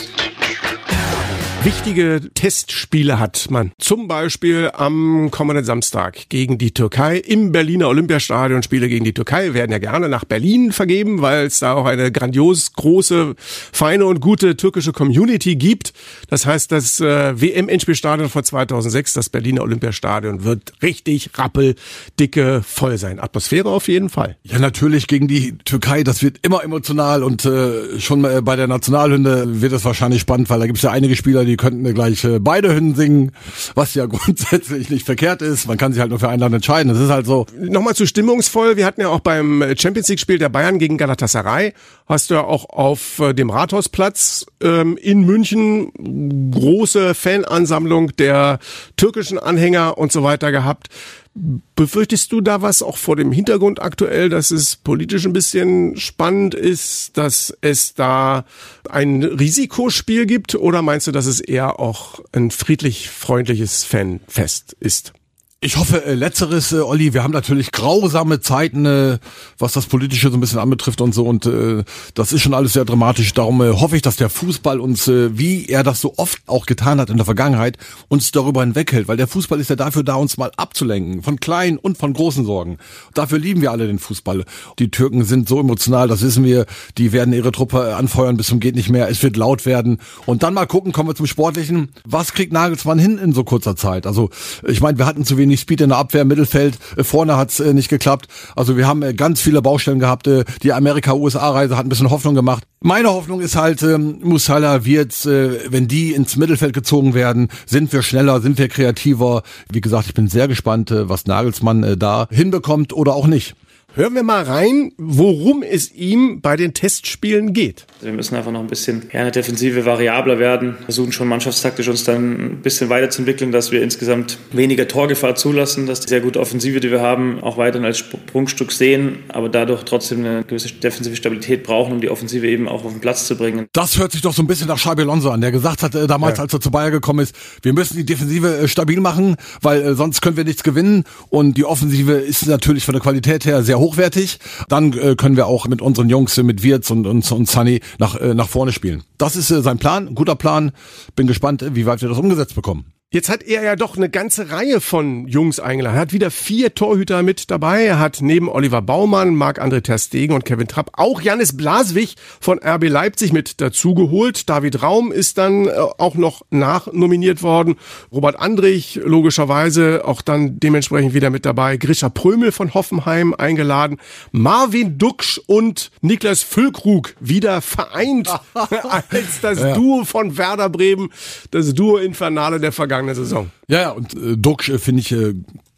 B: Wichtige Testspiele hat man. Zum Beispiel am kommenden Samstag gegen die Türkei im Berliner Olympiastadion. Spiele gegen die Türkei werden ja gerne nach Berlin vergeben, weil es da auch eine grandios große, feine und gute türkische Community gibt. Das heißt, das äh, WM-Endspielstadion vor 2006, das Berliner Olympiastadion, wird richtig rappeldicke voll sein. Atmosphäre auf jeden Fall.
C: Ja, natürlich gegen die Türkei, das wird immer emotional und äh, schon äh, bei der Nationalhymne wird es wahrscheinlich spannend, weil da gibt es ja einige Spieler, die könnten äh, gleich äh, beide Hymnen singen, was ja (laughs) grundsätzlich nicht verkehrt ist. Man kann sich halt nur für ein Land entscheiden. Das ist halt so.
B: Nochmal zu stimmungsvoll. Wir hatten ja auch beim Champions League Spiel der Bayern gegen Galatasaray, hast du ja auch auf äh, dem Rathausplatz ähm, in München große Fanansammlung der türkischen Anhänger und so weiter gehabt. Befürchtest du da was auch vor dem Hintergrund aktuell, dass es politisch ein bisschen spannend ist, dass es da ein Risikospiel gibt? Oder meinst du, dass es eher auch ein friedlich freundliches Fanfest ist?
C: Ich hoffe, äh, letzteres, äh, Olli, wir haben natürlich grausame Zeiten, äh, was das Politische so ein bisschen anbetrifft und so und äh, das ist schon alles sehr dramatisch. Darum äh, hoffe ich, dass der Fußball uns, äh, wie er das so oft auch getan hat in der Vergangenheit, uns darüber hinweghält, weil der Fußball ist ja dafür da, uns mal abzulenken, von kleinen und von großen Sorgen. Dafür lieben wir alle den Fußball. Die Türken sind so emotional, das wissen wir, die werden ihre Truppe anfeuern bis zum geht nicht mehr, es wird laut werden und dann mal gucken, kommen wir zum Sportlichen, was kriegt Nagelsmann hin in so kurzer Zeit? Also ich meine, wir hatten zu wenig Speed in der Abwehr, Mittelfeld, äh, vorne hat's äh, nicht geklappt. Also wir haben äh, ganz viele Baustellen gehabt. Die Amerika-USA-Reise hat ein bisschen Hoffnung gemacht. Meine Hoffnung ist halt, ähm, Musala wird, wenn die ins Mittelfeld gezogen werden, sind wir schneller, sind wir kreativer. Wie gesagt, ich bin sehr gespannt, was Nagelsmann da hinbekommt oder auch nicht.
B: Hören wir mal rein, worum es ihm bei den Testspielen geht.
G: Wir müssen einfach noch ein bisschen ja, eine Defensive variabler werden, versuchen schon mannschaftstaktisch uns dann ein bisschen weiterzuentwickeln, dass wir insgesamt weniger Torgefahr zulassen, dass die sehr gute Offensive, die wir haben, auch weiterhin als Sprungstück sehen, aber dadurch trotzdem eine gewisse defensive Stabilität brauchen, um die Offensive eben auch auf den Platz zu bringen.
C: Das hört sich doch so ein bisschen nach Xabi Alonso an, der gesagt hat äh, damals, ja. als er zu Bayer gekommen ist, wir müssen die Defensive äh, stabil machen, weil äh, sonst können wir nichts gewinnen und die Offensive ist natürlich von der Qualität her sehr hochwertig. Dann äh, können wir auch mit unseren Jungs, mit Wirtz und, und, und Sunny nach, äh, nach vorne spielen. Das ist äh, sein Plan, guter Plan. Bin gespannt, wie weit wir das umgesetzt bekommen.
B: Jetzt hat er ja doch eine ganze Reihe von Jungs eingeladen. Er hat wieder vier Torhüter mit dabei. Er hat neben Oliver Baumann, Marc-André Terstegen und Kevin Trapp auch Janis Blaswig von RB Leipzig mit dazugeholt. David Raum ist dann äh, auch noch nachnominiert worden. Robert Andrich logischerweise auch dann dementsprechend wieder mit dabei. Grisha Prömel von Hoffenheim eingeladen. Marvin Duksch und Niklas Füllkrug wieder vereint (laughs) als das. Duo von Werder Bremen. Das Duo Infernale der Vergangenheit vergangene Saison.
C: Ja, ja, und äh, Duck äh, finde ich äh,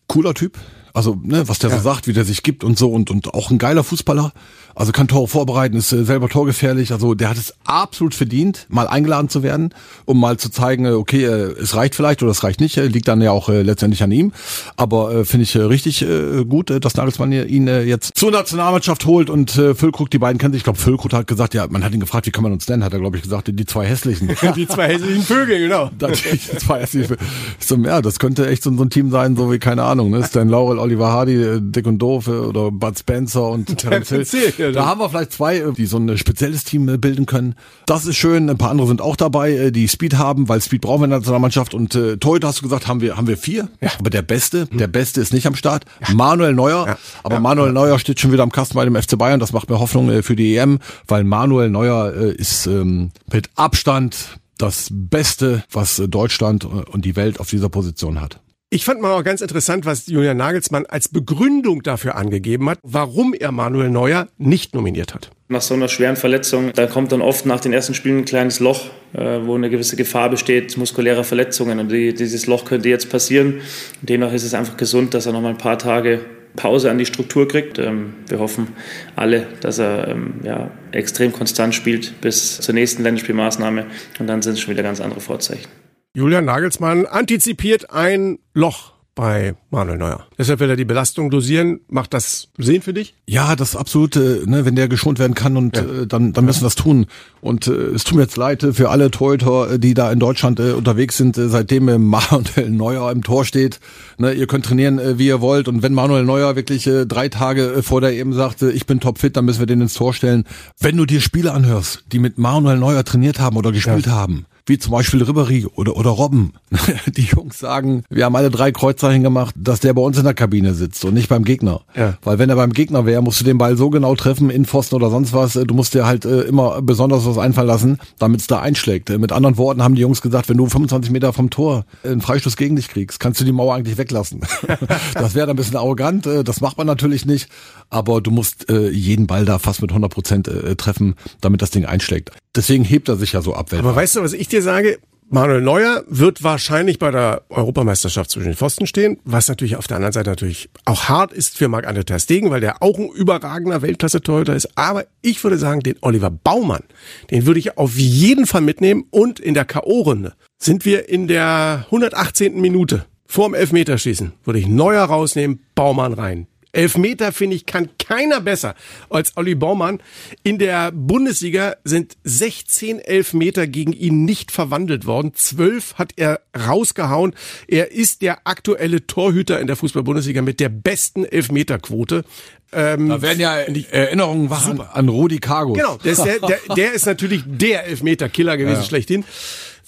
C: cooler Typ. Also, ne, was der ja. so sagt, wie der sich gibt und so und, und auch ein geiler Fußballer. Also kann Tore vorbereiten, ist äh, selber torgefährlich. Also der hat es absolut verdient, mal eingeladen zu werden, um mal zu zeigen, äh, okay, äh, es reicht vielleicht oder es reicht nicht. Liegt dann ja auch letztendlich an ihm. Aber finde ich richtig gut, dass Nagelsmann ihn jetzt zur Nationalmannschaft holt und Füllkrug, die beiden kennen sich. Ich glaube, Füllkrug hat gesagt, ja, man hat ihn gefragt, wie kann man uns nennen? Hat er, glaube ich, gesagt, die zwei hässlichen. (laughs)
B: die zwei hässlichen Vögel, genau. (laughs)
C: die zwei hässlichen So, ja, das könnte echt so, so ein Team sein, so wie, keine Ahnung, ne? Stan Laurel, Oliver Hardy, Dick und Doof oder Bud Spencer und (laughs) Terence Hill. Da haben wir vielleicht zwei, äh, die so ein spezielles Team äh, bilden können. Das ist schön. Ein paar andere sind auch dabei, äh, die Speed haben, weil Speed brauchen wir in der Nationalmannschaft. Und äh, Torhüter hast du gesagt, haben wir haben wir vier. Ja. Aber der Beste, der Beste ist nicht am Start. Ja. Manuel Neuer. Ja. Aber ja. Manuel Neuer steht schon wieder am Kasten bei dem FC Bayern. Das macht mir Hoffnung äh, für die EM, weil Manuel Neuer äh, ist ähm, mit Abstand das Beste, was Deutschland und die Welt auf dieser Position hat.
B: Ich fand mal auch ganz interessant, was Julian Nagelsmann als Begründung dafür angegeben hat, warum er Manuel Neuer nicht nominiert hat.
G: Nach so einer schweren Verletzung, da kommt dann oft nach den ersten Spielen ein kleines Loch, äh, wo eine gewisse Gefahr besteht, muskulärer Verletzungen. Und die, dieses Loch könnte jetzt passieren. demnach ist es einfach gesund, dass er noch mal ein paar Tage Pause an die Struktur kriegt. Ähm, wir hoffen alle, dass er ähm, ja, extrem konstant spielt bis zur nächsten Länderspielmaßnahme. Und dann sind es schon wieder ganz andere Vorzeichen.
B: Julian Nagelsmann antizipiert ein Loch bei Manuel Neuer. Deshalb will er die Belastung dosieren. Macht das Sinn für dich?
C: Ja, das absolute, ne, wenn der geschont werden kann und ja. äh, dann, dann müssen wir das tun. Und äh, es tut mir jetzt leid äh, für alle Torhüter, äh, die da in Deutschland äh, unterwegs sind, äh, seitdem äh, (laughs) Manuel Neuer im Tor steht. Ne, ihr könnt trainieren, äh, wie ihr wollt. Und wenn Manuel Neuer wirklich äh, drei Tage äh, vor der eben sagte, ich bin topfit, dann müssen wir den ins Tor stellen. Wenn du dir Spiele anhörst, die mit Manuel Neuer trainiert haben oder gespielt ja. haben, wie zum Beispiel Ribéry oder, oder Robben. (laughs) Die Jungs sagen, wir haben alle drei Kreuzzeichen gemacht, dass der bei uns in der Kabine sitzt und nicht beim Gegner. Ja. Weil wenn er beim Gegner wäre, musst du den Ball so genau treffen, in Pfosten oder sonst was. Du musst dir halt äh, immer besonders was einfallen lassen, damit es da einschlägt. Mit anderen Worten haben die Jungs gesagt, wenn du 25 Meter vom Tor einen Freistoß gegen dich kriegst, kannst du die Mauer eigentlich weglassen. (laughs) das wäre ein bisschen arrogant, äh, das macht man natürlich nicht, aber du musst äh, jeden Ball da fast mit 100 Prozent äh, treffen, damit das Ding einschlägt. Deswegen hebt er sich ja so ab.
B: Aber weißt du, was ich dir sage? Manuel Neuer wird wahrscheinlich bei der Europameisterschaft zwischen den Pfosten stehen, was natürlich auf der anderen Seite natürlich auch hart ist für Marc-André Ter Stegen, weil der auch ein überragender Weltklasse-Torhüter ist. Aber ich würde sagen, den Oliver Baumann, den würde ich auf jeden Fall mitnehmen. Und in der K.O.-Runde sind wir in der 118. Minute. Vorm Elfmeterschießen würde ich Neuer rausnehmen, Baumann rein. Elfmeter, finde ich, kann keiner besser als Olli Baumann. In der Bundesliga sind 16 Elfmeter gegen ihn nicht verwandelt worden. Zwölf hat er rausgehauen. Er ist der aktuelle Torhüter in der Fußball-Bundesliga mit der besten Elfmeterquote.
C: Ähm, da werden ja Erinnerungen wach an, an Rudi Cargo.
B: Genau, der ist, der, der, der ist natürlich der Elfmeter-Killer gewesen, ja. schlechthin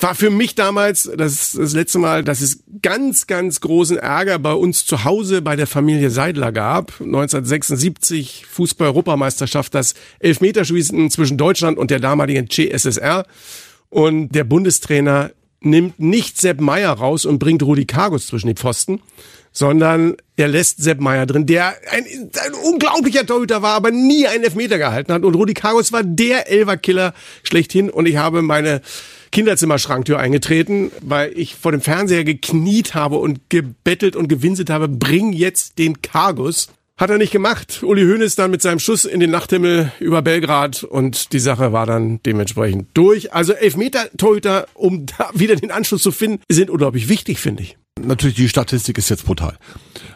B: war für mich damals das, das letzte Mal, dass es ganz, ganz großen Ärger bei uns zu Hause bei der Familie Seidler gab. 1976 Fußball-Europameisterschaft, das Elfmeterschießen zwischen Deutschland und der damaligen CSSR. Und der Bundestrainer nimmt nicht Sepp Meier raus und bringt Rudi Kargus zwischen die Pfosten, sondern er lässt Sepp Meier drin, der ein, ein unglaublicher Torhüter war, aber nie einen Elfmeter gehalten hat. Und Rudi Kargus war der Elverkiller schlechthin. Und ich habe meine Kinderzimmerschranktür eingetreten, weil ich vor dem Fernseher gekniet habe und gebettelt und gewinselt habe, bring jetzt den Kargus. Hat er nicht gemacht. Uli Hoeneß dann mit seinem Schuss in den Nachthimmel über Belgrad und die Sache war dann dementsprechend durch. Also Elfmeter-Torhüter, um da (laughs) wieder den Anschluss zu finden, sind unglaublich wichtig, finde ich.
C: Natürlich, die Statistik ist jetzt brutal.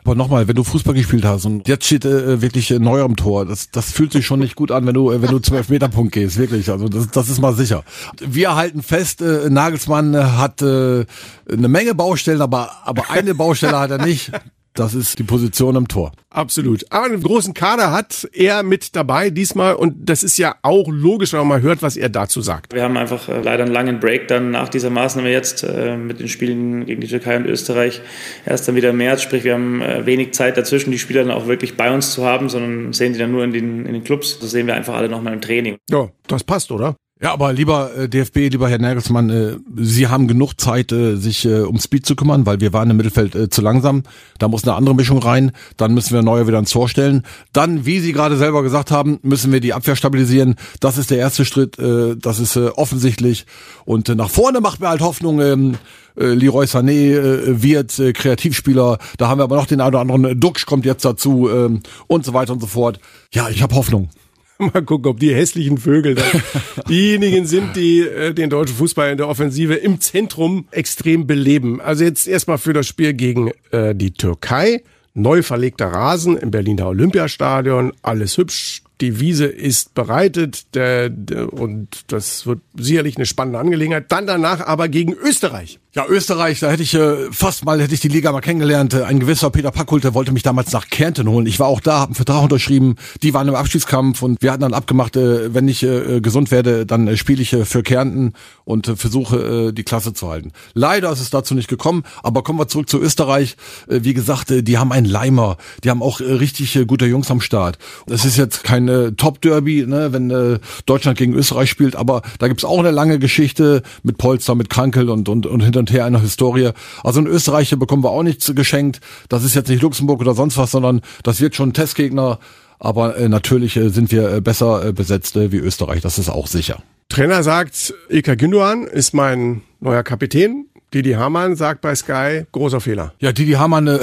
C: Aber nochmal, wenn du Fußball gespielt hast und jetzt steht äh, wirklich äh, neu am Tor, das, das fühlt sich schon nicht gut an, wenn du, äh, wenn du zum Elfmeterpunkt gehst, wirklich. Also das, das ist mal sicher. Wir halten fest, äh, Nagelsmann hat äh, eine Menge Baustellen, aber, aber eine Baustelle hat er nicht. Das ist die Position am Tor.
B: Absolut. Aber einen großen Kader hat er mit dabei diesmal und das ist ja auch logisch, wenn man mal hört, was er dazu sagt.
G: Wir haben einfach äh, leider einen langen Break dann nach dieser Maßnahme jetzt äh, mit den Spielen gegen die Türkei und Österreich. Erst dann wieder im März, sprich wir haben äh, wenig Zeit dazwischen, die Spieler dann auch wirklich bei uns zu haben, sondern sehen die dann nur in den, in den Clubs. Das sehen wir einfach alle nochmal im Training.
B: Ja, das passt, oder?
C: Ja, aber lieber äh, DFB, lieber Herr Nagelsmann, äh, Sie haben genug Zeit, äh, sich äh, um Speed zu kümmern, weil wir waren im Mittelfeld äh, zu langsam. Da muss eine andere Mischung rein. Dann müssen wir Neuer wieder ins Tor stellen. Dann, wie Sie gerade selber gesagt haben, müssen wir die Abwehr stabilisieren. Das ist der erste Schritt. Äh, das ist äh, offensichtlich. Und äh, nach vorne macht mir halt Hoffnung. Ähm, äh, Leroy Sané äh, wird äh, Kreativspieler. Da haben wir aber noch den einen oder anderen. Duxch kommt jetzt dazu ähm, und so weiter und so fort. Ja, ich habe Hoffnung. (laughs)
B: Mal gucken, ob die hässlichen Vögel dann (laughs) diejenigen sind, die äh, den deutschen Fußball in der Offensive im Zentrum extrem beleben. Also jetzt erstmal für das Spiel gegen äh, die Türkei. Neu verlegter Rasen im Berliner Olympiastadion. Alles hübsch. Die Wiese ist bereitet der, der, und das wird sicherlich eine spannende Angelegenheit. Dann danach aber gegen Österreich.
C: Ja, Österreich, da hätte ich äh, fast mal, hätte ich die Liga mal kennengelernt. Äh, Ein gewisser Peter Packhult, der wollte mich damals nach Kärnten holen. Ich war auch da, habe einen Vertrag unterschrieben. Die waren im Abschiedskampf und wir hatten dann abgemacht, äh, wenn ich äh, gesund werde, dann äh, spiele ich äh, für Kärnten und äh, versuche, äh, die Klasse zu halten. Leider ist es dazu nicht gekommen, aber kommen wir zurück zu Österreich. Äh, wie gesagt, äh, die haben einen Leimer. Die haben auch äh, richtig äh, gute Jungs am Start. Es ist jetzt kein äh, Top-Derby, ne, wenn äh, Deutschland gegen Österreich spielt, aber da gibt's auch eine lange Geschichte mit Polster, mit Krankel und, und, und hinter und her einer Historie. Also in Österreich bekommen wir auch nichts geschenkt. Das ist jetzt nicht Luxemburg oder sonst was, sondern das wird schon ein Testgegner. Aber äh, natürlich äh, sind wir äh, besser äh, besetzt äh, wie Österreich, das ist auch sicher.
B: Trainer sagt, Ilka Gündoğan ist mein neuer Kapitän. Didi Hamann sagt bei Sky, großer Fehler.
C: Ja, Didi Hamann äh,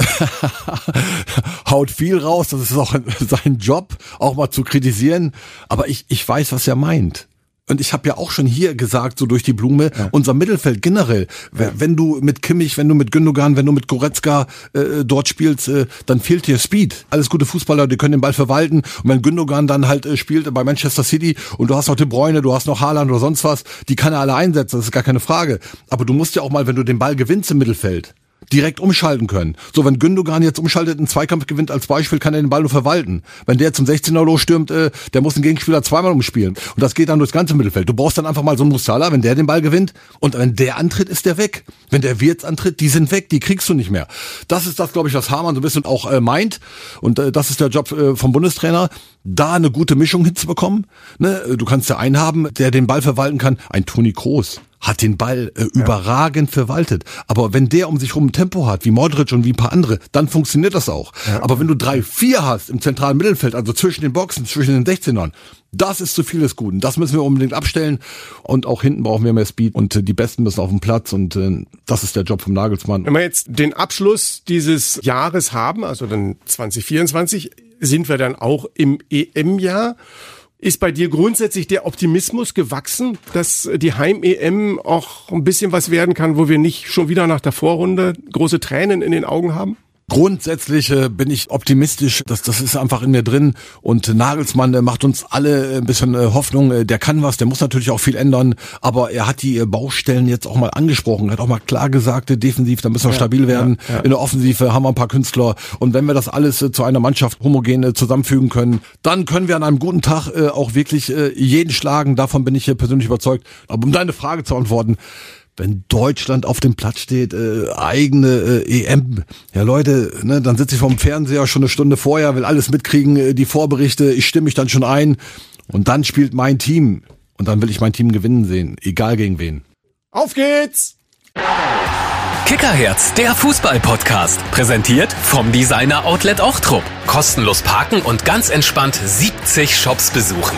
C: (laughs) haut viel raus, das ist auch (laughs) sein Job, auch mal zu kritisieren. Aber ich, ich weiß, was er meint. Und ich habe ja auch schon hier gesagt, so durch die Blume, ja. unser Mittelfeld generell, ja. wenn du mit Kimmich, wenn du mit Gündogan, wenn du mit Goretzka äh, dort spielst, äh, dann fehlt dir Speed. Alles gute Fußballer, die können den Ball verwalten. Und wenn Gündogan dann halt äh, spielt bei Manchester City und du hast noch De Bruyne, du hast noch Haaland oder sonst was, die kann er alle einsetzen, das ist gar keine Frage. Aber du musst ja auch mal, wenn du den Ball gewinnst im Mittelfeld, direkt umschalten können. So, wenn Gündogan jetzt umschaltet, einen Zweikampf gewinnt als Beispiel, kann er den Ball nur verwalten. Wenn der zum 16er losstürmt, äh, der muss den Gegenspieler zweimal umspielen. Und das geht dann durchs ganze Mittelfeld. Du brauchst dann einfach mal so einen Musala, wenn der den Ball gewinnt. Und wenn der antritt, ist der weg. Wenn der Wirtz antritt, die sind weg, die kriegst du nicht mehr. Das ist das, glaube ich, was Hamann so ein bisschen auch äh, meint. Und äh, das ist der Job äh, vom Bundestrainer, da eine gute Mischung hinzubekommen. Ne? Du kannst ja einen haben, der den Ball verwalten kann. Ein Toni Kroos hat den Ball äh, ja. überragend verwaltet. Aber wenn der um sich rum ein Tempo hat, wie Modric und wie ein paar andere, dann funktioniert das auch. Ja. Aber wenn du drei, vier hast im zentralen Mittelfeld, also zwischen den Boxen, zwischen den 16ern, das ist zu viel des Guten. Das müssen wir unbedingt abstellen. Und auch hinten brauchen wir mehr Speed. Und äh, die Besten müssen auf dem Platz. Und äh, das ist der Job vom Nagelsmann.
B: Wenn wir jetzt den Abschluss dieses Jahres haben, also dann 2024, sind wir dann auch im EM-Jahr. Ist bei dir grundsätzlich der Optimismus gewachsen, dass die Heim-EM auch ein bisschen was werden kann, wo wir nicht schon wieder nach der Vorrunde große Tränen in den Augen haben?
C: Grundsätzlich bin ich optimistisch, das, das ist einfach in mir drin. Und Nagelsmann macht uns alle ein bisschen äh, Hoffnung, äh, der kann was, der muss natürlich auch viel ändern, aber er hat die äh, Baustellen jetzt auch mal angesprochen, hat auch mal klar gesagt, defensiv, da müssen wir ja, stabil werden, ja, ja. in der Offensive haben wir ein paar Künstler. Und wenn wir das alles zu einer Mannschaft homogen zusammenfügen können, dann können wir an einem guten Tag auch wirklich jeden schlagen, davon bin ich persönlich überzeugt. Aber um deine Frage zu antworten, wenn Deutschland auf dem Platz steht, äh, eigene äh, EM. Ja Leute, ne, dann sitze ich vom Fernseher schon eine Stunde vorher, will alles mitkriegen, äh, die Vorberichte, ich stimme mich dann schon ein und dann spielt mein Team und dann will ich mein Team gewinnen sehen, egal gegen wen.
B: Auf geht's!
A: Kickerherz, der Fußball-Podcast, präsentiert vom Designer Outlet Ochtrup. Kostenlos parken und ganz entspannt 70 Shops besuchen.